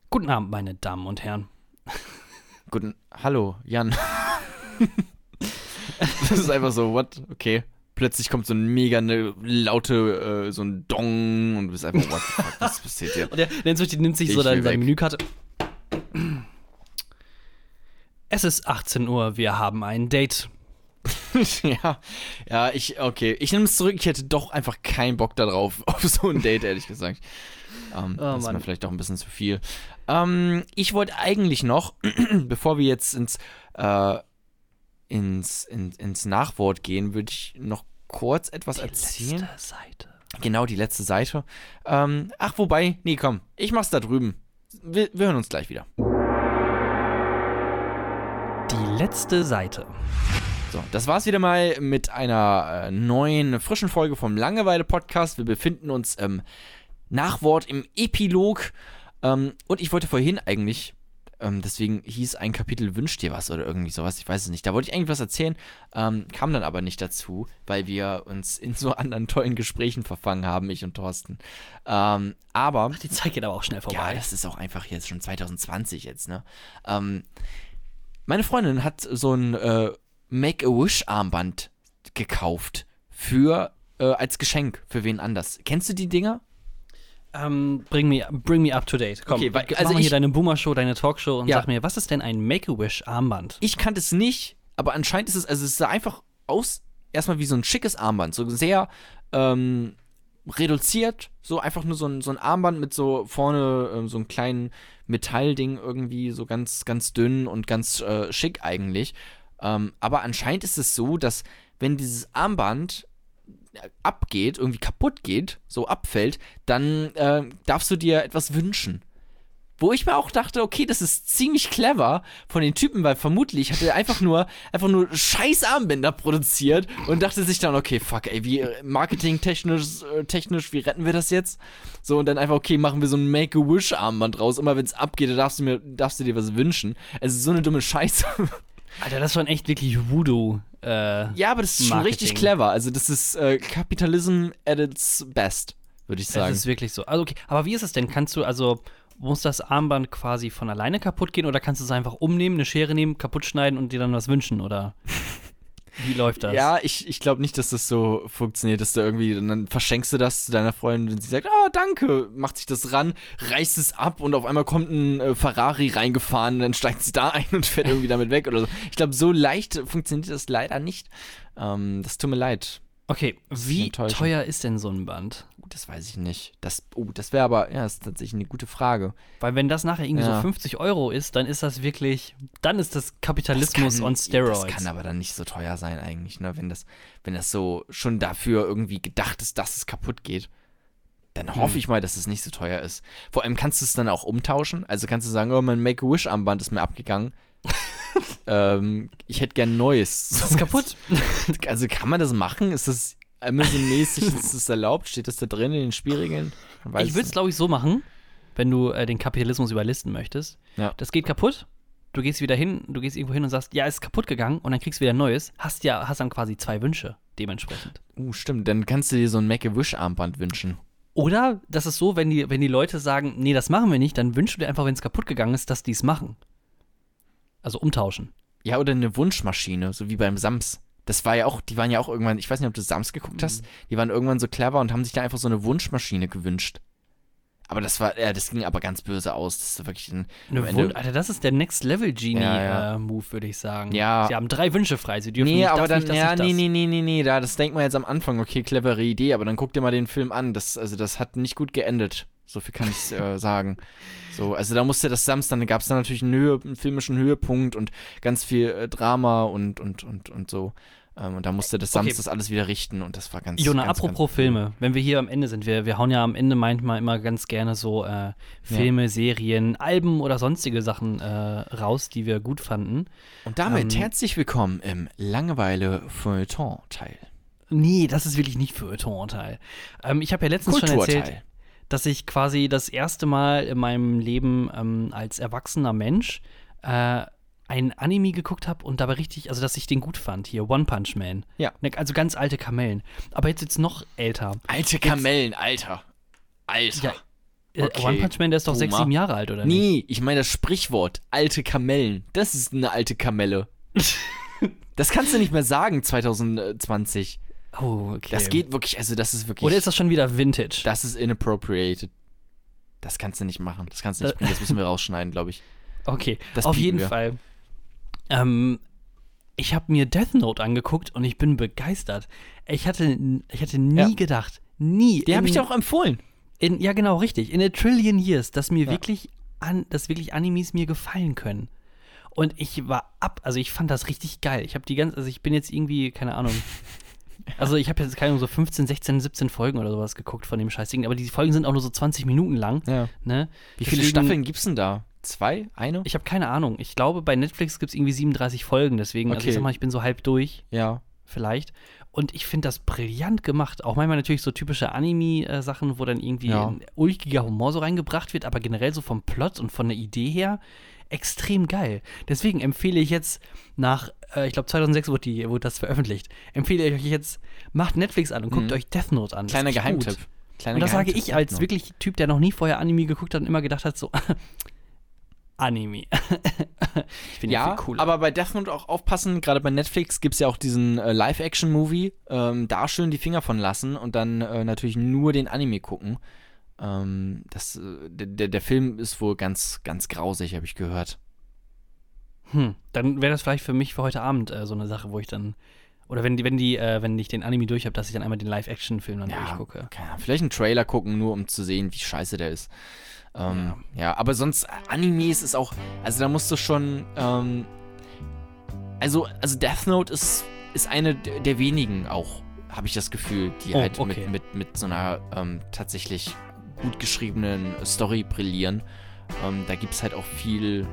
Speaker 1: Guten Abend, meine Damen und Herren.
Speaker 2: Guten. Hallo, Jan. das ist einfach so, what? Okay. Plötzlich kommt so ein mega ne, laute, äh, so ein Dong und du bist einfach, what the fuck, was passiert hier?
Speaker 1: Und der, nimmt sich, nimmt sich so dann seine. Menükarte. Es ist 18 Uhr, wir haben ein Date.
Speaker 2: ja, ja, ich, okay. Ich nehme es zurück, ich hätte doch einfach keinen Bock darauf, auf so ein Date, ehrlich gesagt. Ähm,
Speaker 1: Oh,
Speaker 2: das ist mir vielleicht auch ein bisschen zu viel. Ähm, ich wollte eigentlich noch, bevor wir jetzt ins, äh, ins, in, ins Nachwort gehen, würde ich noch kurz etwas erzählen.
Speaker 1: Letzte Seite.
Speaker 2: Genau, die letzte Seite. Ähm, ach, wobei, nee, komm, ich mach's da drüben. Wir, wir hören uns gleich wieder.
Speaker 1: Die letzte Seite.
Speaker 2: So, das war's wieder mal mit einer äh, neuen, frischen Folge vom Langeweile-Podcast. Wir befinden uns im Nachwort, im Epilog. Ähm, und ich wollte vorhin eigentlich, ähm, deswegen hieß ein Kapitel Wünsch dir was oder irgendwie sowas, ich weiß es nicht. Da wollte ich eigentlich was erzählen, ähm, kam dann aber nicht dazu, weil wir uns in so anderen tollen Gesprächen verfangen haben, ich und Thorsten. Ähm, aber.
Speaker 1: Die Zeit geht aber auch schnell
Speaker 2: Ja,
Speaker 1: vorbei.
Speaker 2: das ist auch einfach jetzt schon 2020 jetzt, ne? Ähm, meine Freundin hat so ein äh, Make-A-Wish-Armband gekauft für äh, als Geschenk für wen anders. Kennst du die Dinger?
Speaker 1: Ähm, bring, me, bring me up to date. Komm,
Speaker 2: Okay, weil-
Speaker 1: mach
Speaker 2: also
Speaker 1: mal
Speaker 2: ich-
Speaker 1: hier deine Boomer-Show, deine Talkshow und
Speaker 2: Ja.
Speaker 1: sag mir, was ist denn ein Make-A-Wish-Armband?
Speaker 2: Ich kannte es nicht, aber anscheinend ist es, also es sah einfach aus, erstmal wie so ein schickes Armband, so sehr ähm, reduziert, so einfach nur so ein, so ein Armband mit so vorne ähm, so einem kleinen Metallding irgendwie, so ganz, ganz dünn und ganz äh, schick eigentlich. Ähm, aber anscheinend ist es so, dass wenn dieses Armband abgeht, irgendwie kaputt geht, so abfällt, dann äh, darfst du dir etwas wünschen. Wo ich mir auch dachte, okay, das ist ziemlich clever von den Typen, weil vermutlich hat er einfach nur, einfach nur scheiß Armbänder produziert und dachte sich dann, okay, fuck, ey, wie marketingtechnisch, äh, technisch, wie retten wir das jetzt? So, und dann einfach, okay, machen wir so ein Make-A-Wish-Armband raus. Immer wenn es abgeht, da darfst du, mir, darfst du dir was wünschen. Also so eine dumme Scheiße.
Speaker 1: Alter, das ist schon echt wirklich Voodoo. Äh,
Speaker 2: ja, aber das ist schon richtig clever. Also das ist äh, Capitalism at its best, würde ich
Speaker 1: das
Speaker 2: sagen.
Speaker 1: ist wirklich so. Also, okay, aber wie ist es denn? Kannst du, also, muss das Armband quasi von alleine kaputt gehen oder kannst du es einfach umnehmen, eine Schere nehmen, kaputt schneiden und dir dann was wünschen? Oder wie läuft das?
Speaker 2: Ja, ich, ich glaube nicht, dass das so funktioniert, dass du irgendwie, und dann verschenkst du das zu deiner Freundin und sie sagt, ah, danke, macht sich das ran, reißt es ab und auf einmal kommt ein äh, Ferrari reingefahren, dann steigt sie da ein und fährt irgendwie damit weg oder so. Ich glaube, so leicht funktioniert das leider nicht. Ähm, das tut mir leid.
Speaker 1: Okay, wie teuer ist denn so ein Band?
Speaker 2: Das weiß ich nicht. Das, oh, das wäre aber, ja, das ist tatsächlich eine gute Frage.
Speaker 1: Weil wenn das nachher irgendwie
Speaker 2: Ja.
Speaker 1: so 50 Euro ist, dann ist das wirklich, dann ist das Kapitalismus
Speaker 2: das kann,
Speaker 1: on Steroids.
Speaker 2: Das kann aber dann nicht so teuer sein eigentlich, ne? Wenn das, wenn das so schon dafür irgendwie gedacht ist, dass es kaputt geht. dann hoffe
Speaker 1: Hm.
Speaker 2: ich mal, dass es nicht so teuer ist. Vor allem kannst du es dann auch umtauschen. Also kannst du sagen, oh, mein Make-A-Wish-Armband ist mir abgegangen. ähm, ich hätte gern ein neues.
Speaker 1: Das ist kaputt.
Speaker 2: Also kann man das machen? Ist das Amazon-mäßig? ist das erlaubt? Steht das da drin in den Spielregeln? Weiß
Speaker 1: ich würde es, glaube ich, so machen, wenn du äh, den Kapitalismus überlisten möchtest.
Speaker 2: Ja.
Speaker 1: Das geht kaputt. Du gehst wieder hin, du gehst irgendwo hin und sagst, ja, ist kaputt gegangen und dann kriegst du wieder ein neues. Hast ja, hast dann quasi zwei Wünsche dementsprechend.
Speaker 2: Uh, stimmt. Dann kannst du dir so ein Make-A-Wish-Armband wünschen.
Speaker 1: Oder das ist so, wenn die, wenn die Leute sagen, nee, das machen wir nicht, dann wünschst du dir einfach, wenn es kaputt gegangen ist, dass die es machen. Also umtauschen.
Speaker 2: Ja, oder eine Wunschmaschine, so wie beim Sams. Das war ja auch, die waren ja auch irgendwann, ich weiß nicht, ob du Sams geguckt hast, die waren irgendwann so clever und haben sich da einfach so eine Wunschmaschine gewünscht. Aber das war, ja, das ging aber ganz böse aus. Das ist wirklich ein,
Speaker 1: Eine
Speaker 2: Ende-
Speaker 1: Alter, das ist der Next Level Genie
Speaker 2: Ja, ja.
Speaker 1: Äh, Move, würde ich sagen.
Speaker 2: Ja.
Speaker 1: Sie haben drei Wünsche frei. Sie dürfen
Speaker 2: Nee,
Speaker 1: nicht
Speaker 2: aber dann,
Speaker 1: nicht
Speaker 2: ja, nee, nee, nee, nee, nee, da, das denkt man jetzt am Anfang, okay, clevere Idee, aber dann guck dir mal den Film an. Das, also, das hat nicht gut geendet. So viel kann ich äh, sagen. So, also da musste das Sams, dann gab es dann natürlich einen, Höhe, einen filmischen Höhepunkt und ganz viel äh, Drama und, und, und, und so. Ähm, und da musste das
Speaker 1: Okay.
Speaker 2: das alles wieder richten und das war ganz
Speaker 1: Jona,
Speaker 2: ganz,
Speaker 1: apropos
Speaker 2: ganz,
Speaker 1: Filme, wenn wir hier am Ende sind, wir, wir hauen ja am Ende manchmal immer ganz gerne so äh, Filme, Serien, Alben oder sonstige Sachen äh, raus, die wir gut fanden.
Speaker 2: Und damit
Speaker 1: Ähm,
Speaker 2: herzlich willkommen im Langeweile-Feuilleton-Teil.
Speaker 1: Nee, das ist wirklich nicht für Teil. Ähm, ich habe ja letztens schon erzählt. Dass ich quasi das erste Mal in meinem Leben ähm, als erwachsener Mensch äh, ein Anime geguckt habe und dabei richtig, also dass ich den gut fand, hier One Punch Man.
Speaker 2: Ja.
Speaker 1: Ne, Also ganz alte Kamellen. Aber jetzt jetzt noch älter.
Speaker 2: Alte Kamellen, Alter. Alter.
Speaker 1: Ja, Äh,
Speaker 2: Okay,
Speaker 1: One Punch Man, der ist doch sechs,
Speaker 2: Boomer.
Speaker 1: sieben Jahre alt, oder nicht?
Speaker 2: Nee, ich meine das Sprichwort, alte Kamellen. Das ist eine alte Kamelle. das kannst du nicht mehr sagen 2020.
Speaker 1: Oh, okay.
Speaker 2: Das geht wirklich, also das ist wirklich.
Speaker 1: Oder ist das schon wieder Vintage?
Speaker 2: das ist inappropriated. Das kannst du nicht machen. Das kannst du nicht
Speaker 1: Äh.
Speaker 2: bringen. Das müssen wir rausschneiden, glaube ich.
Speaker 1: Okay,
Speaker 2: Das
Speaker 1: auf jeden
Speaker 2: wir.
Speaker 1: Fall. Ähm, ich habe mir Death Note angeguckt und ich bin begeistert. Ich hatte, ich hatte nie
Speaker 2: Ja.
Speaker 1: gedacht, nie.
Speaker 2: Den habe ich dir auch empfohlen.
Speaker 1: In, ja, genau, richtig. In a trillion years, dass mir
Speaker 2: Ja.
Speaker 1: wirklich an, dass wirklich Animes mir gefallen können. Und ich war ab, also ich fand das richtig geil. Ich habe die ganze, also ich bin jetzt irgendwie, keine Ahnung. Also ich habe jetzt keine Ahnung, so 15, 16, 17 Folgen oder sowas geguckt von dem Scheißding, aber die Folgen sind auch nur so 20 Minuten lang.
Speaker 2: Ja.
Speaker 1: Ne?
Speaker 2: Wie viele Staffeln gibt's denn da? Zwei? Eine?
Speaker 1: Ich habe keine Ahnung. Ich glaube, bei Netflix gibt es irgendwie 37 Folgen, deswegen, also ich
Speaker 2: Okay.
Speaker 1: sag mal, ich bin so halb durch,
Speaker 2: ja.
Speaker 1: vielleicht. Und ich finde das brillant gemacht. Auch manchmal natürlich so typische Anime-Sachen, wo dann irgendwie
Speaker 2: Ja.
Speaker 1: ein ulkiger Humor so reingebracht wird, aber generell so vom Plot und von der Idee her extrem geil. Deswegen empfehle ich jetzt nach, äh, ich glaube 2006 wurde, die, wurde das veröffentlicht, empfehle ich euch jetzt, macht Netflix an und guckt
Speaker 2: Mhm.
Speaker 1: euch Death Note an. Das
Speaker 2: Kleiner Geheimtipp. Kleiner
Speaker 1: Und das sage ich als wirklich Typ, der noch nie vorher Anime geguckt hat und immer gedacht hat, so Anime. ich finde
Speaker 2: Ja,
Speaker 1: viel cooler.
Speaker 2: aber bei Death Note auch aufpassen, gerade bei Netflix gibt es ja auch diesen äh, Live-Action-Movie, ähm, da schön die Finger von lassen und dann äh, natürlich nur den Anime gucken. Ähm, das, äh, der, der, der Film ist wohl ganz, ganz grausig, habe ich gehört.
Speaker 1: Hm, dann wäre das vielleicht für mich für heute Abend äh, so eine Sache, wo ich dann oder wenn die, wenn die, äh, wenn ich den Anime durch habe, dass ich dann einmal den Live-Action-Film dann durchgucke.
Speaker 2: keine Ahnung, vielleicht einen Trailer gucken, nur um zu sehen, wie scheiße der ist. Ähm, ja. aber sonst, äh, Animes ist auch, also da musst du schon, ähm, also, also Death Note ist, ist eine der wenigen auch, habe ich das Gefühl, die
Speaker 1: Oh,
Speaker 2: halt
Speaker 1: okay.
Speaker 2: mit, mit, mit so einer ähm, tatsächlich gut geschriebenen Story brillieren. Ähm, da gibt es halt auch viel,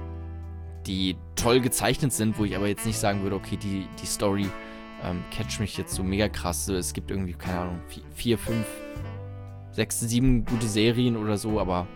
Speaker 2: die toll gezeichnet sind, wo ich aber jetzt nicht sagen würde, okay, die, die Story ähm, catcht mich jetzt so mega krass. Es gibt irgendwie, keine Ahnung, vi- vier, fünf, sechs, sieben gute Serien oder so, aber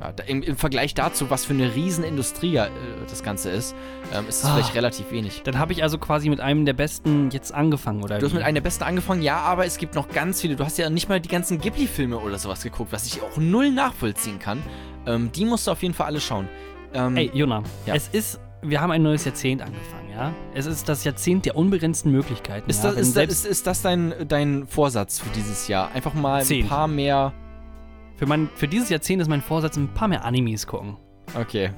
Speaker 2: ja, im, im Vergleich dazu, was für eine Riesenindustrie äh, das Ganze ist, ähm, ist es
Speaker 1: Ah.
Speaker 2: vielleicht relativ wenig.
Speaker 1: Dann habe ich also quasi mit einem der besten jetzt angefangen, oder?
Speaker 2: Du hast mit einer der besten angefangen, ja, aber es gibt noch ganz viele. Du hast ja nicht mal die ganzen Ghibli-Filme oder sowas geguckt, was ich auch null nachvollziehen kann. Ähm, die musst du auf jeden Fall alle schauen. Ähm,
Speaker 1: Ey, Jona,
Speaker 2: Ja.
Speaker 1: es ist, wir haben ein neues Jahrzehnt angefangen, ja? Es ist das Jahrzehnt der unbegrenzten Möglichkeiten.
Speaker 2: ist,
Speaker 1: ja?
Speaker 2: das, ist, das, ist, ist das dein, dein Vorsatz für dieses Jahr? Einfach mal
Speaker 1: Zehn.
Speaker 2: ein paar mehr.
Speaker 1: für, mein, für dieses Jahrzehnt ist mein Vorsatz, ein paar mehr Animes gucken.
Speaker 2: Okay.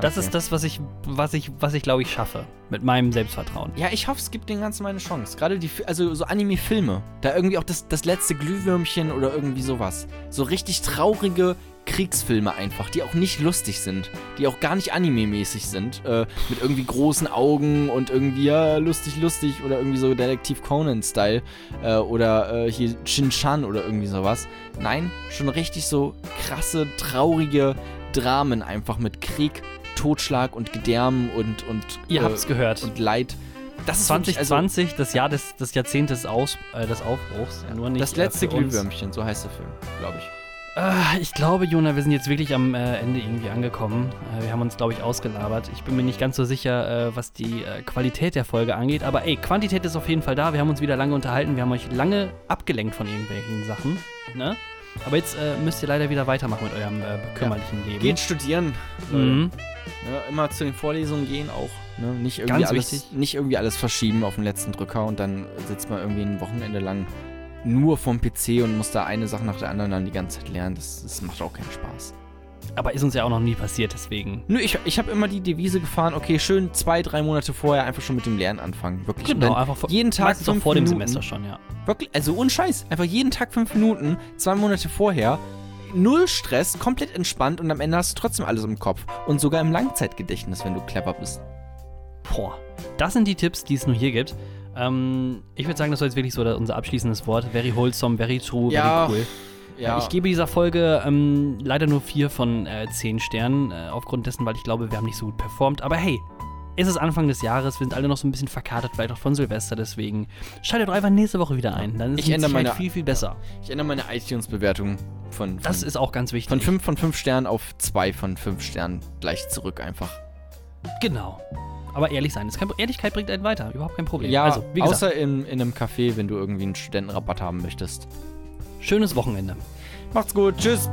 Speaker 1: Das
Speaker 2: Okay.
Speaker 1: ist das, was ich, was ich, was ich glaube ich schaffe. Mit meinem Selbstvertrauen.
Speaker 2: Ja, ich hoffe, es gibt den Ganzen mal eine Chance. Gerade die, also so Anime-Filme. Da irgendwie auch das, das letzte Glühwürmchen oder irgendwie sowas. So richtig traurige, Kriegsfilme einfach, die auch nicht lustig sind, die auch gar nicht anime-mäßig sind, äh, mit irgendwie großen Augen und irgendwie ja, lustig, lustig oder irgendwie so Detektiv Conan-Style äh, oder äh, hier Shin-Chan oder irgendwie sowas. Nein, schon richtig so krasse, traurige Dramen einfach mit Krieg, Totschlag und Gedärmen und und
Speaker 1: Ihr
Speaker 2: äh,
Speaker 1: habt's gehört.
Speaker 2: und Leid. Das ist wirklich, also,
Speaker 1: 2020, das Jahr des, des Jahrzehntes Aus, äh, des Aufbruchs. Nicht,
Speaker 2: das letzte. Glühwürmchen, so heißt der Film, glaube ich.
Speaker 1: Äh, ich glaube, Jona, wir sind jetzt wirklich am äh, Ende irgendwie angekommen. Äh, wir haben uns, glaube ich, ausgelabert. Ich bin mir nicht ganz so sicher, was die Qualität der Folge angeht. Aber ey, Quantität ist auf jeden Fall da. Wir haben uns wieder lange unterhalten. Wir haben euch lange abgelenkt von irgendwelchen Sachen. Ne? Aber jetzt äh, müsst ihr leider wieder weitermachen mit eurem äh, bekümmerlichen Leben.
Speaker 2: Geht studieren.
Speaker 1: Mhm.
Speaker 2: Ja, immer zu den Vorlesungen gehen auch. Ne? Nicht, irgendwie
Speaker 1: Ganz
Speaker 2: alles,
Speaker 1: wichtig.
Speaker 2: nicht irgendwie alles verschieben auf den letzten Drücker und dann sitzt man irgendwie ein Wochenende lang nur vorm PC und muss da eine Sache nach der anderen dann die ganze Zeit lernen. Das, das macht auch keinen Spaß.
Speaker 1: Aber ist uns ja auch noch nie passiert, deswegen.
Speaker 2: Nö, ich, ich habe immer die Devise gefahren, okay, schön zwei, drei Monate vorher einfach schon mit dem Lernen anfangen. Wirklich.
Speaker 1: Genau, einfach vor,
Speaker 2: jeden Tag
Speaker 1: meistens auch
Speaker 2: fünf
Speaker 1: vor dem
Speaker 2: Minuten.
Speaker 1: Semester schon, ja.
Speaker 2: Wirklich, also unscheiß. Einfach jeden Tag fünf Minuten, zwei Monate vorher. Null Stress, komplett entspannt und am Ende hast du trotzdem alles im Kopf. Und sogar im Langzeitgedächtnis, wenn du clever bist.
Speaker 1: Boah. Das sind die Tipps, die es nur hier gibt. Ähm, ich würde sagen, das war jetzt wirklich so unser abschließendes Wort. Very wholesome, very true,
Speaker 2: Ja,
Speaker 1: very cool.
Speaker 2: Ja,
Speaker 1: Ich gebe dieser Folge ähm, leider nur vier von äh, zehn Sternen, äh, aufgrund dessen, weil ich glaube, wir haben nicht so gut performt. Aber hey, es ist Anfang des Jahres, wir sind alle noch so ein bisschen verkatert, vielleicht auch von Silvester, deswegen schaltet doch einfach nächste Woche wieder ein. Dann ist
Speaker 2: Ich
Speaker 1: es
Speaker 2: meine-
Speaker 1: viel, viel besser.
Speaker 2: ich ändere meine iTunes-Bewertung von, von,
Speaker 1: Das ist auch ganz wichtig.
Speaker 2: von 5 von 5 Sternen auf 2 von 5 Sternen gleich zurück einfach.
Speaker 1: Genau. Aber ehrlich sein, kein, Ehrlichkeit bringt einen weiter, überhaupt kein Problem.
Speaker 2: Ja,
Speaker 1: also, wie gesagt,
Speaker 2: außer in, in einem Café, wenn du irgendwie einen Studentenrabatt haben möchtest.
Speaker 1: schönes Wochenende.
Speaker 2: Macht's gut, tschüss.